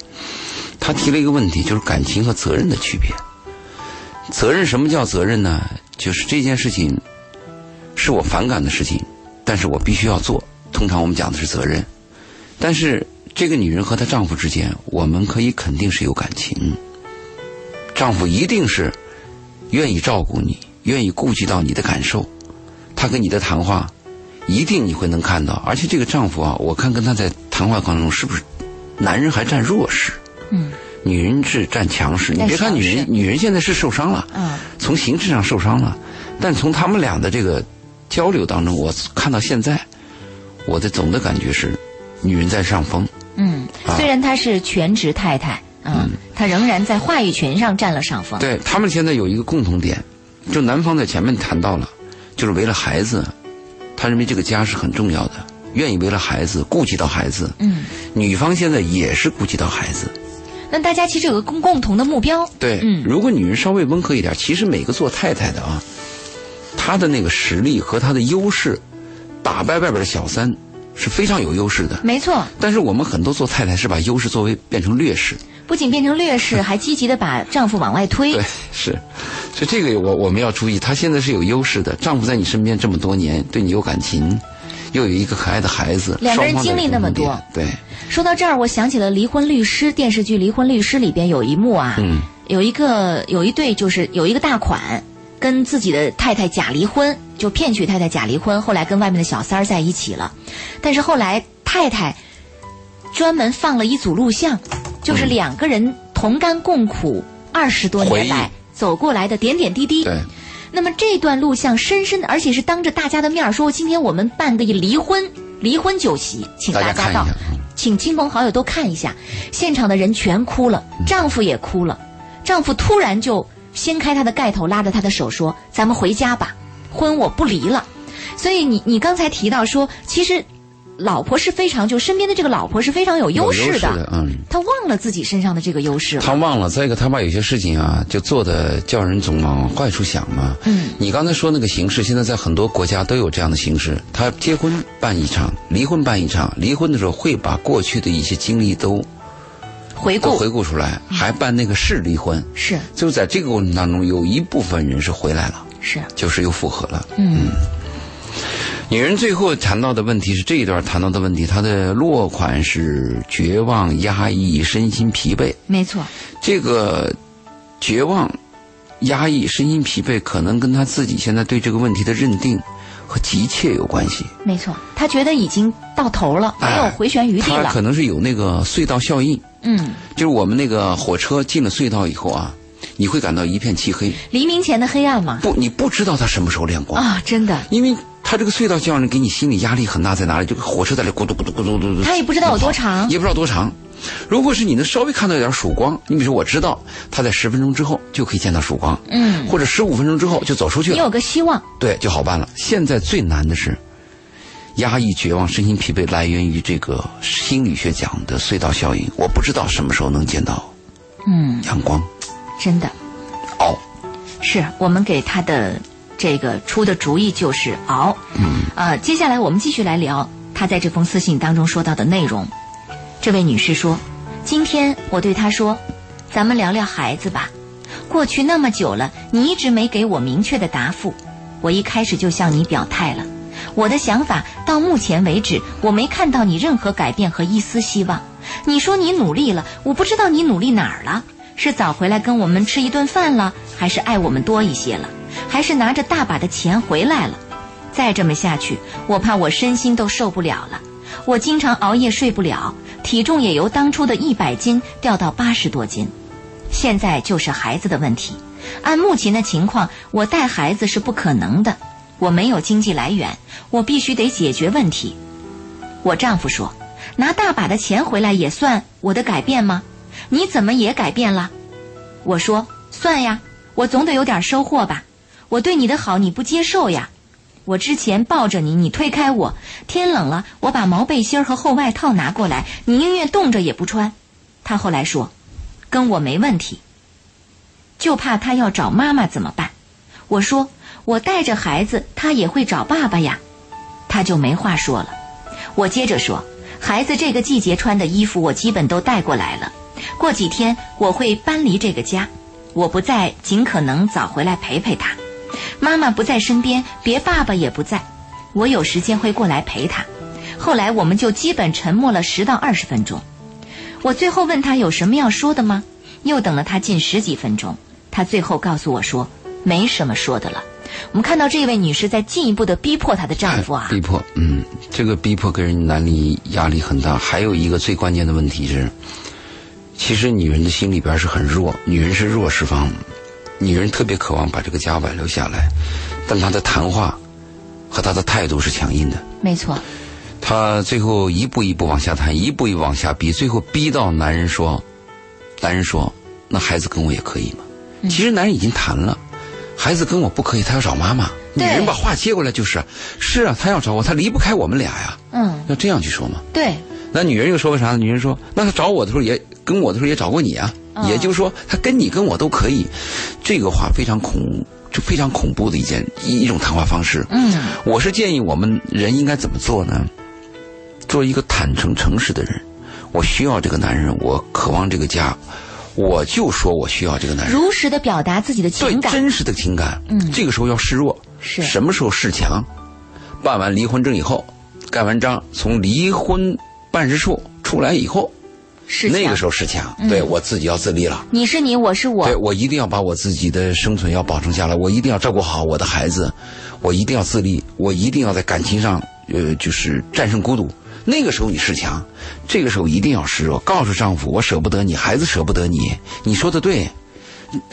他提了一个问题，就是感情和责任的区别。责任什么叫责任呢？就是这件事情是我反感的事情，但是我必须要做。通常我们讲的是责任，但是。这个女人和她丈夫之间，我们可以肯定是有感情。丈夫一定是愿意照顾你，愿意顾及到你的感受。他跟你的谈话，一定你会能看到。而且这个丈夫啊，我看跟他在谈话当中，是不是男人还占弱势？嗯，女人是占强势。你别看女人，女人现在是受伤了，嗯，从形式上受伤了，但从他们俩的这个交流当中，我看到现在，我的总的感觉是，女人在上风。嗯，虽然她是全职太太，嗯，她仍然在话语权上占了上风。对他们现在有一个共同点，就男方在前面谈到了，就是为了孩子，他认为这个家是很重要的，愿意为了孩子顾及到孩子。嗯，女方现在也是顾及到孩子。那大家其实有个共共同的目标。对，嗯，如果女人稍微温和一点，其实每个做太太的啊，她的那个实力和她的优势，打败外边的小三。是非常有优势的，没错。但是我们很多做太太是把优势作为变成劣势，不仅变成劣势，还积极的把丈夫往外推。对，是，所以这个我我们要注意，她现在是有优势的，丈夫在你身边这么多年，对你有感情，又有一个可爱的孩子，两个人经历那么多，对。说到这儿，我想起了《离婚律师》电视剧《离婚律师》里边有一幕啊，嗯，有一个有一对就是有一个大款。跟自己的太太假离婚，就骗取太太假离婚，后来跟外面的小三儿在一起了。但是后来太太专门放了一组录像，就是两个人同甘共苦二十多年来走过来的点点滴滴。对。那么这段录像深深的，而且是当着大家的面说：“今天我们办个离婚离婚酒席，请大家到，请亲朋好友都看一下。”现场的人全哭了，丈夫也哭了，丈夫突然就。掀开他的盖头，拉着他的手说：“咱们回家吧，婚我不离了。”所以你你刚才提到说，其实老婆是非常就身边的这个老婆是非常有优势的，嗯，他忘了自己身上的这个优势。他忘了，再一个他把有些事情啊，就做的叫人总往坏处想嘛。嗯，你刚才说那个形式，现在在很多国家都有这样的形式，他结婚办一场，离婚办一场，离婚的时候会把过去的一些经历都。回顾。回顾出来，还办那个是离婚，是。就在这个过程当中，有一部分人是回来了，是。就是又复合了。嗯，女人最后谈到的问题是这一段谈到的问题，她的落款是绝望、压抑、身心疲惫。没错，这个绝望、压抑、身心疲惫，可能跟她自己现在对这个问题的认定。和急切有关系，没错，他觉得已经到头了，没有回旋余地了。他可能是有那个隧道效应，嗯，就是我们那个火车进了隧道以后啊，你会感到一片漆黑，黎明前的黑暗嘛？不，你不知道它什么时候亮光啊！真的，因为它这个隧道效应给你心理压力很大，在哪里？就火车在那咕嘟咕嘟咕嘟咕嘟，他也不知道有多长，也不知道多长。如果是你能稍微看到一点曙光，你比如说我知道他在十分钟之后就可以见到曙光，嗯，或者十五分钟之后就走出去了，你有个希望，对，就好办了。现在最难的是压抑、绝望、身心疲惫，来源于这个心理学讲的隧道效应。我不知道什么时候能见到，嗯，阳光，真的，熬，是我们给他的这个出的主意就是熬，嗯，呃，接下来我们继续来聊他在这封私信当中说到的内容。这位女士说：“今天我对她说，咱们聊聊孩子吧。过去那么久了，你一直没给我明确的答复。我一开始就向你表态了，我的想法到目前为止，我没看到你任何改变和一丝希望。你说你努力了，我不知道你努力哪儿了，是早回来跟我们吃一顿饭了，还是爱我们多一些了，还是拿着大把的钱回来了？再这么下去，我怕我身心都受不了了。我经常熬夜睡不了，体重也由当初的一百斤掉到八十多斤。现在就是孩子的问题，按目前的情况，我带孩子是不可能的。我没有经济来源，我必须得解决问题。我丈夫说：“拿大把的钱回来也算我的改变吗？你怎么也改变了？”我说：“算呀，我总得有点收获吧。我对你的好你不接受呀。我之前抱着你，你推开我；天冷了，我把毛背心和厚外套拿过来，你宁愿冻着也不穿。”他后来说：“跟我没问题，就怕他要找妈妈怎么办？”我说。我带着孩子，他也会找爸爸呀，他就没话说了。我接着说，孩子这个季节穿的衣服我基本都带过来了。过几天我会搬离这个家，我不在，尽可能早回来陪陪他。妈妈不在身边，别爸爸也不在，我有时间会过来陪他。后来我们就基本沉默了十到二十分钟。我最后问他有什么要说的吗？又等了他近十几分钟，他最后告诉我说没什么说的了。我们看到这位女士在进一步的逼迫她的丈夫啊，逼迫，嗯，这个逼迫给人男力压力很大。还有一个最关键的问题是，其实女人的心里边是很弱，女人是弱势方，女人特别渴望把这个家挽留下来，但她的谈话和她的态度是强硬的。没错，她最后一步一步往下谈，一步一步往下逼，最后逼到男人说：“男人说，那孩子跟我也可以吗？”其实男人已经谈了。孩子跟我不可以，他要找妈妈。女人把话接过来就是，是啊，他要找我，他离不开我们俩呀。嗯，要这样去说吗。对。那女人又说个啥呢？女人说，那他找我的时候也跟我的时候也找过你啊。也就是说，他跟你跟我都可以。这个话非常恐，就非常恐怖的一件一一种谈话方式。嗯。我是建议我们人应该怎么做呢？做一个坦诚诚实的人。我需要这个男人，我渴望这个家。我就说我需要这个男人，如实的表达自己的情感，对真实的情感。嗯，这个时候要示弱，是什么时候示强？办完离婚证以后，盖完章，从离婚办事处出来以后，是那个时候是强。对我自己要自立了，你是你，我是我，对我一定要把我自己的生存要保证下来，我一定要照顾好我的孩子，我一定要自立，我一定要在感情上，呃，就是战胜孤独。那个时候你是强，这个时候一定要示弱，告诉丈夫我舍不得你，孩子舍不得你。你说的对，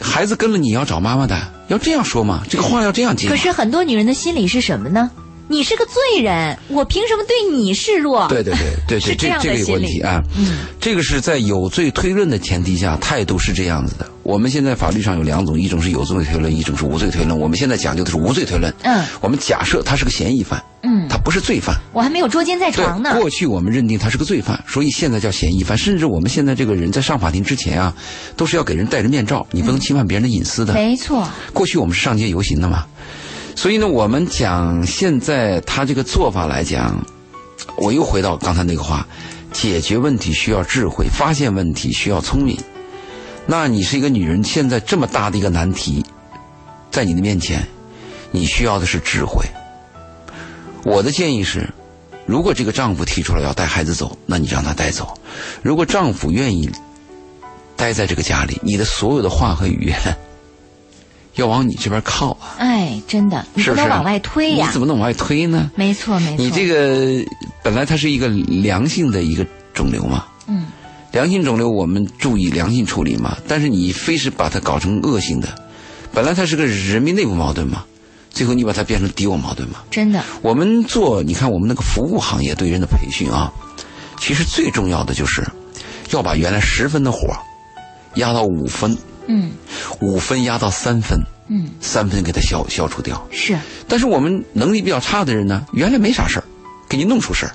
孩子跟了你要找妈妈的，要这样说嘛？这个话要这样接。可是很多女人的心理是什么呢？你是个罪人，我凭什么对你示弱？对对对对对，这这个问题啊，嗯，这个是在有罪推论的前提下，态度是这样子的。我们现在法律上有两种，一种是有罪推论，一种是无罪推论。我们现在讲究的是无罪推论。嗯，我们假设他是个嫌疑犯，嗯，他不是罪犯。我还没有捉奸在床呢。过去我们认定他是个罪犯，所以现在叫嫌疑犯。甚至我们现在这个人在上法庭之前啊，都是要给人戴着面罩，你不能侵犯别人的隐私的。没错。过去我们是上街游行的嘛。所以呢，我们讲现在他这个做法来讲，我又回到刚才那个话：解决问题需要智慧，发现问题需要聪明。那你是一个女人，现在这么大的一个难题，在你的面前，你需要的是智慧。我的建议是，如果这个丈夫提出来要带孩子走，那你让他带走；如果丈夫愿意待在这个家里，你的所有的话和语言。要往你这边靠啊！哎，真的，你不能往外推呀！你怎么能往外推呢？没错，没错。你这个本来它是一个良性的一个肿瘤嘛，嗯，良性肿瘤我们注意良性处理嘛。但是你非是把它搞成恶性的，本来它是个人民内部矛盾嘛，最后你把它变成敌我矛盾嘛。真的。我们做，你看我们那个服务行业对人的培训啊，其实最重要的就是要把原来十分的火压到五分。嗯，五分压到三分，嗯，三分给它消消除掉。是，但是我们能力比较差的人呢，原来没啥事儿，给你弄出事儿，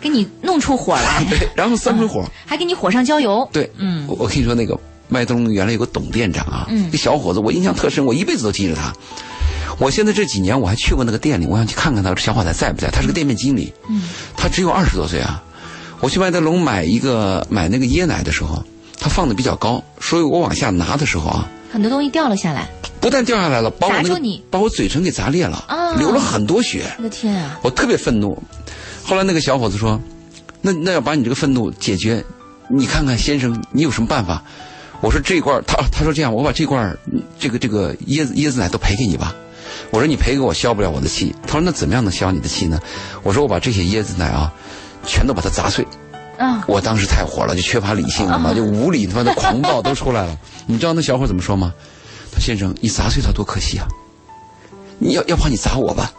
给你弄出火来。对，然后三分火，还给你火上浇油。对，嗯，我我跟你说那个麦东原来有个董店长啊，嗯，那小伙子我印象特深，我一辈子都记着他。我现在这几年我还去过那个店里，我想去看看他小伙子在不在。他是个店面经理，嗯，他只有二十多岁啊。我去麦德龙买一个买那个椰奶的时候。它放的比较高，所以我往下拿的时候啊，很多东西掉了下来。不但掉下来了，把我那个把我嘴唇给砸裂了，流了很多血。我的天啊！我特别愤怒。后来那个小伙子说：“那那要把你这个愤怒解决，你看看先生，你有什么办法？我说这罐儿他他说这样，我把这罐这个这个椰子椰子奶都赔给你吧。我说你赔给我消不了我的气。他说那怎么样能消你的气呢？我说我把这些椰子奶啊，全都把它砸碎。啊，我当时太火了，就缺乏理性了嘛，就无理他妈的狂暴都出来了。你知道那小伙怎么说吗？他先生，你砸碎它多可惜啊！你要要不然你砸我吧。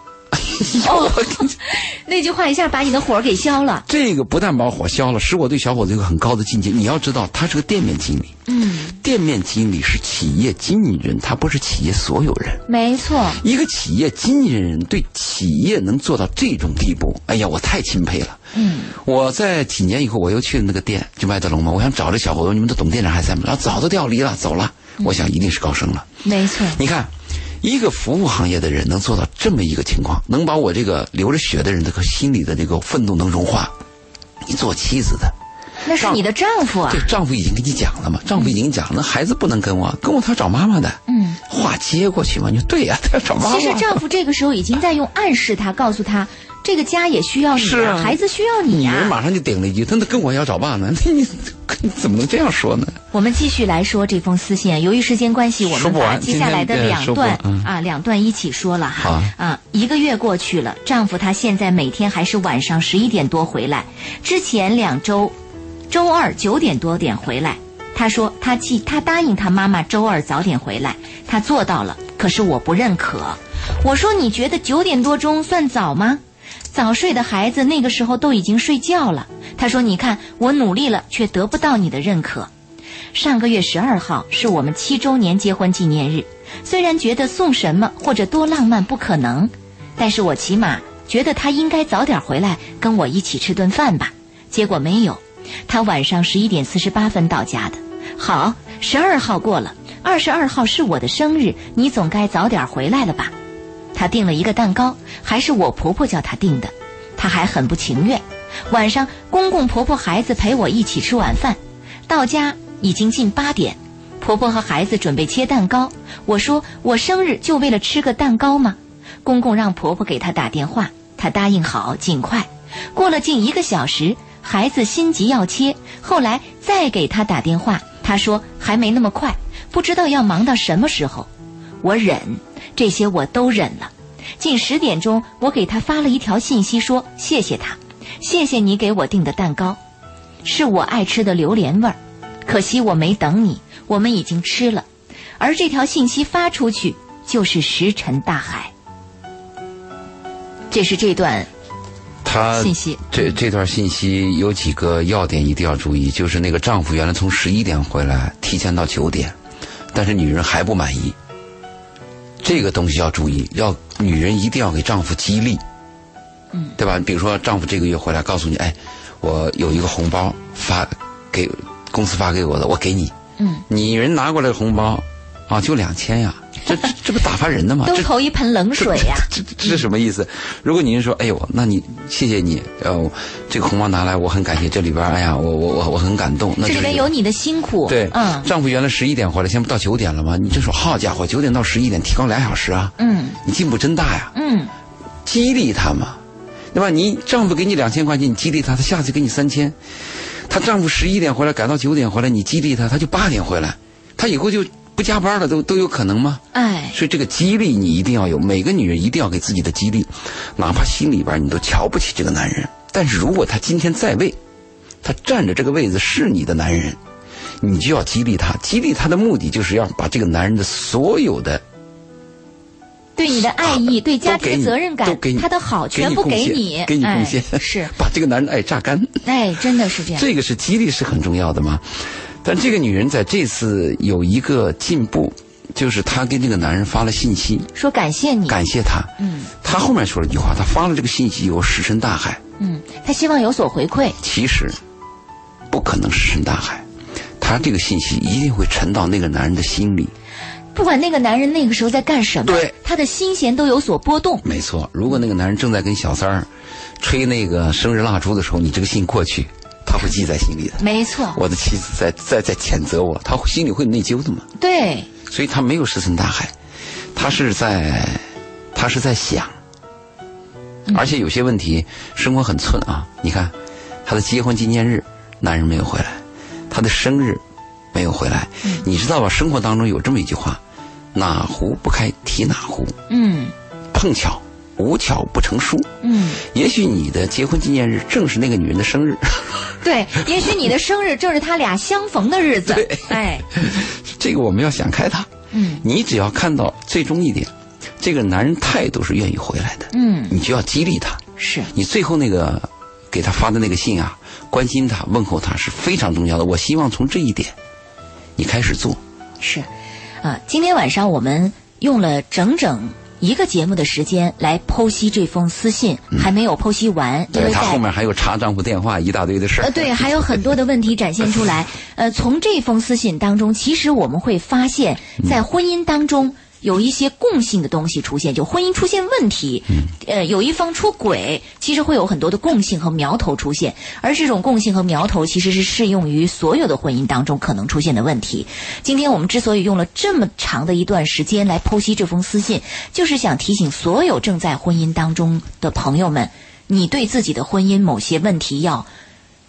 哦，那句话一下把你的火给消了。这个不但把火消了，使我对小伙子有个很高的境界。你要知道，他是个店面经理，嗯，店面经理是企业经理人，他不是企业所有人。没错，一个企业经理人对企业能做到这种地步，哎呀，我太钦佩了。嗯，我在几年以后，我又去了那个店，就麦德龙嘛。我想找这小伙子，你们的董店长还在吗？然后早都调离了，走了。我想一定是高升了。没错，你看，一个服务行业的人能做到这么一个情况，能把我这个流着血的人的个心里的这个愤怒能融化。你做妻子的，那是你的丈夫啊这。丈夫已经跟你讲了嘛？丈夫已经讲，那孩子不能跟我，跟我他找妈妈的。嗯，话接过去嘛？你说对呀、他要找妈妈。其实丈夫这个时候已经在用暗示他，告诉他这个家也需要你是啊孩子需要你呀、女人马上就顶了一句：“他那跟我要找爸呢？你你 你怎么能这样说呢？我们继续来说这封私信，由于时间关系，我们把接下来的两段啊两段一起说了哈啊，一个月过去了，丈夫他现在每天还是晚上十一点多回来，之前两周，周二九点多点回来。他说他记他答应他妈妈周二早点回来，他做到了，可是我不认可。我说你觉得九点多钟算早吗？早睡的孩子那个时候都已经睡觉了。他说：“你看，我努力了，却得不到你的认可。”上个月十二号是我们七周年结婚纪念日，虽然觉得送什么或者多浪漫不可能，但是我起码觉得他应该早点回来跟我一起吃顿饭吧。结果没有，他晚上十一点四十八分到家的。好，十二号过了，二十二号是我的生日，你总该早点回来了吧？他订了一个蛋糕，还是我婆婆叫他订的，他还很不情愿。晚上，公公婆婆孩子陪我一起吃晚饭，到家已经近八点，婆婆和孩子准备切蛋糕。我说我生日就为了吃个蛋糕吗？公公让婆婆给他打电话，他答应好，尽快。过了近一个小时，孩子心急要切，后来再给他打电话，他说还没那么快，不知道要忙到什么时候。我忍，这些我都忍了。近十点钟，我给他发了一条信息说谢谢他，谢谢你给我订的蛋糕，是我爱吃的榴莲味儿。可惜我没等你，我们已经吃了。而这条信息发出去，就是石沉大海。这是这段他信息这这段信息有几个要点一定要注意，就是那个丈夫原来从十一点回来，提前到九点，但是女人还不满意。这个东西要注意，要女人一定要给丈夫激励，嗯，对吧？比如说丈夫这个月回来，告诉你，哎，我有一个红包发给公司发给我的，我给你，嗯，女人拿过来的红包啊，就两千呀，这这这不打发人的吗？都这投一盆冷水呀、这这这是什么意思？如果您说，哎呦，那你谢谢你，呃，这个红包拿来，我很感谢，这里边，哎呀，我我我我很感动。那这里边有你的辛苦。对，嗯丈夫原来十一点回来，现在不到九点了吗？你这说，好家伙，九点到十一点，提高俩小时啊！嗯你进步真大呀！嗯，激励他嘛，对吧？你丈夫给你两千块钱，你激励他，他下次给你三千。她丈夫十一点回来，改到九点回来，你激励他，他就八点回来，他以后就不加班了，都都有可能吗？哎，所以这个激励你一定要有，每个女人一定要给自己的激励，哪怕心里边你都瞧不起这个男人，但是如果他今天在位，他占着这个位子是你的男人，你就要激励他。激励他的目的就是要把这个男人的所有的对你的爱意、对家庭的责任感都给你，他的好全部给你，给你贡献，哎是，把这个男人的爱榨干。哎，真的是这样。这个是激励是很重要的嘛。但这个女人在这次有一个进步，就是她跟这个男人发了信息，说感谢你，感谢他。嗯她后面说了一句话，她发了这个信息以后石沉大海。嗯，他希望有所回馈。其实不可能石沉大海，她这个信息一定会沉到那个男人的心里。不管那个男人那个时候在干什么，对他的心弦都有所波动。没错，如果那个男人正在跟小三儿吹那个生日蜡烛的时候，你这个信过去，他会记在心里的。没错，我的妻子在在在谴责我，他心里会内疚的嘛。对，所以他没有石沉大海，他是在他是在想，而且有些问题生活很寸啊。你看，他的结婚纪念日，男人没有回来；他的生日没有回来。你知道吧？生活当中有这么一句话：哪壶不开提哪壶。嗯碰巧，无巧不成书。嗯，也许你的结婚纪念日正是那个女人的生日，对，也许你的生日正是他俩相逢的日子。对哎，这个我们要想开它。嗯你只要看到最终一点，这个男人态度是愿意回来的，嗯，你就要激励他。是你最后那个给他发的那个信啊，关心他、问候他是非常重要的。我希望从这一点，你开始做。是，啊，今天晚上我们用了整整。一个节目的时间来剖析这封私信，还没有剖析完，因为他后面还有查丈夫电话一大堆的事儿。呃，对，还有很多的问题展现出来。呃，从这封私信当中，其实我们会发现，在婚姻当中有一些共性的东西出现，就婚姻出现问题，呃，有一方出轨，其实会有很多的共性和苗头出现，而这种共性和苗头其实是适用于所有的婚姻当中可能出现的问题。今天我们之所以用了这么长的一段时间来剖析这封私信，就是想提醒所有正在婚姻当中的朋友们，你对自己的婚姻某些问题要。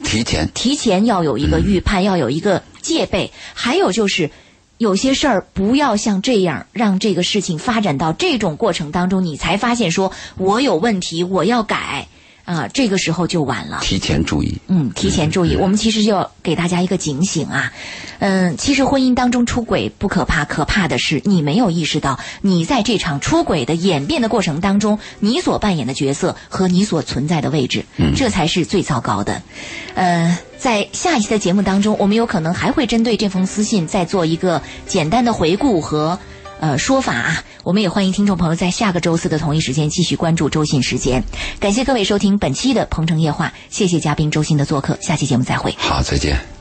提前提前要有一个预判，要有一个戒备。还有就是，有些事儿不要像这样，让这个事情发展到这种过程当中，你才发现说我有问题，我要改啊，这个时候就晚了。提前注意。嗯，提前注意。我们其实就要给大家一个警醒啊，嗯，其实婚姻当中出轨不可怕，可怕的是你没有意识到，你在这场出轨的演变的过程当中，你所扮演的角色和你所存在的位置，这才是最糟糕的。呃，在下一期的节目当中，我们有可能还会针对这封私信再做一个简单的回顾和。呃，说法啊，我们也欢迎听众朋友在下个周四的同一时间继续关注周信时间。感谢各位收听本期的《鹏城夜话》，谢谢嘉宾周信的做客，下期节目再会。好，再见。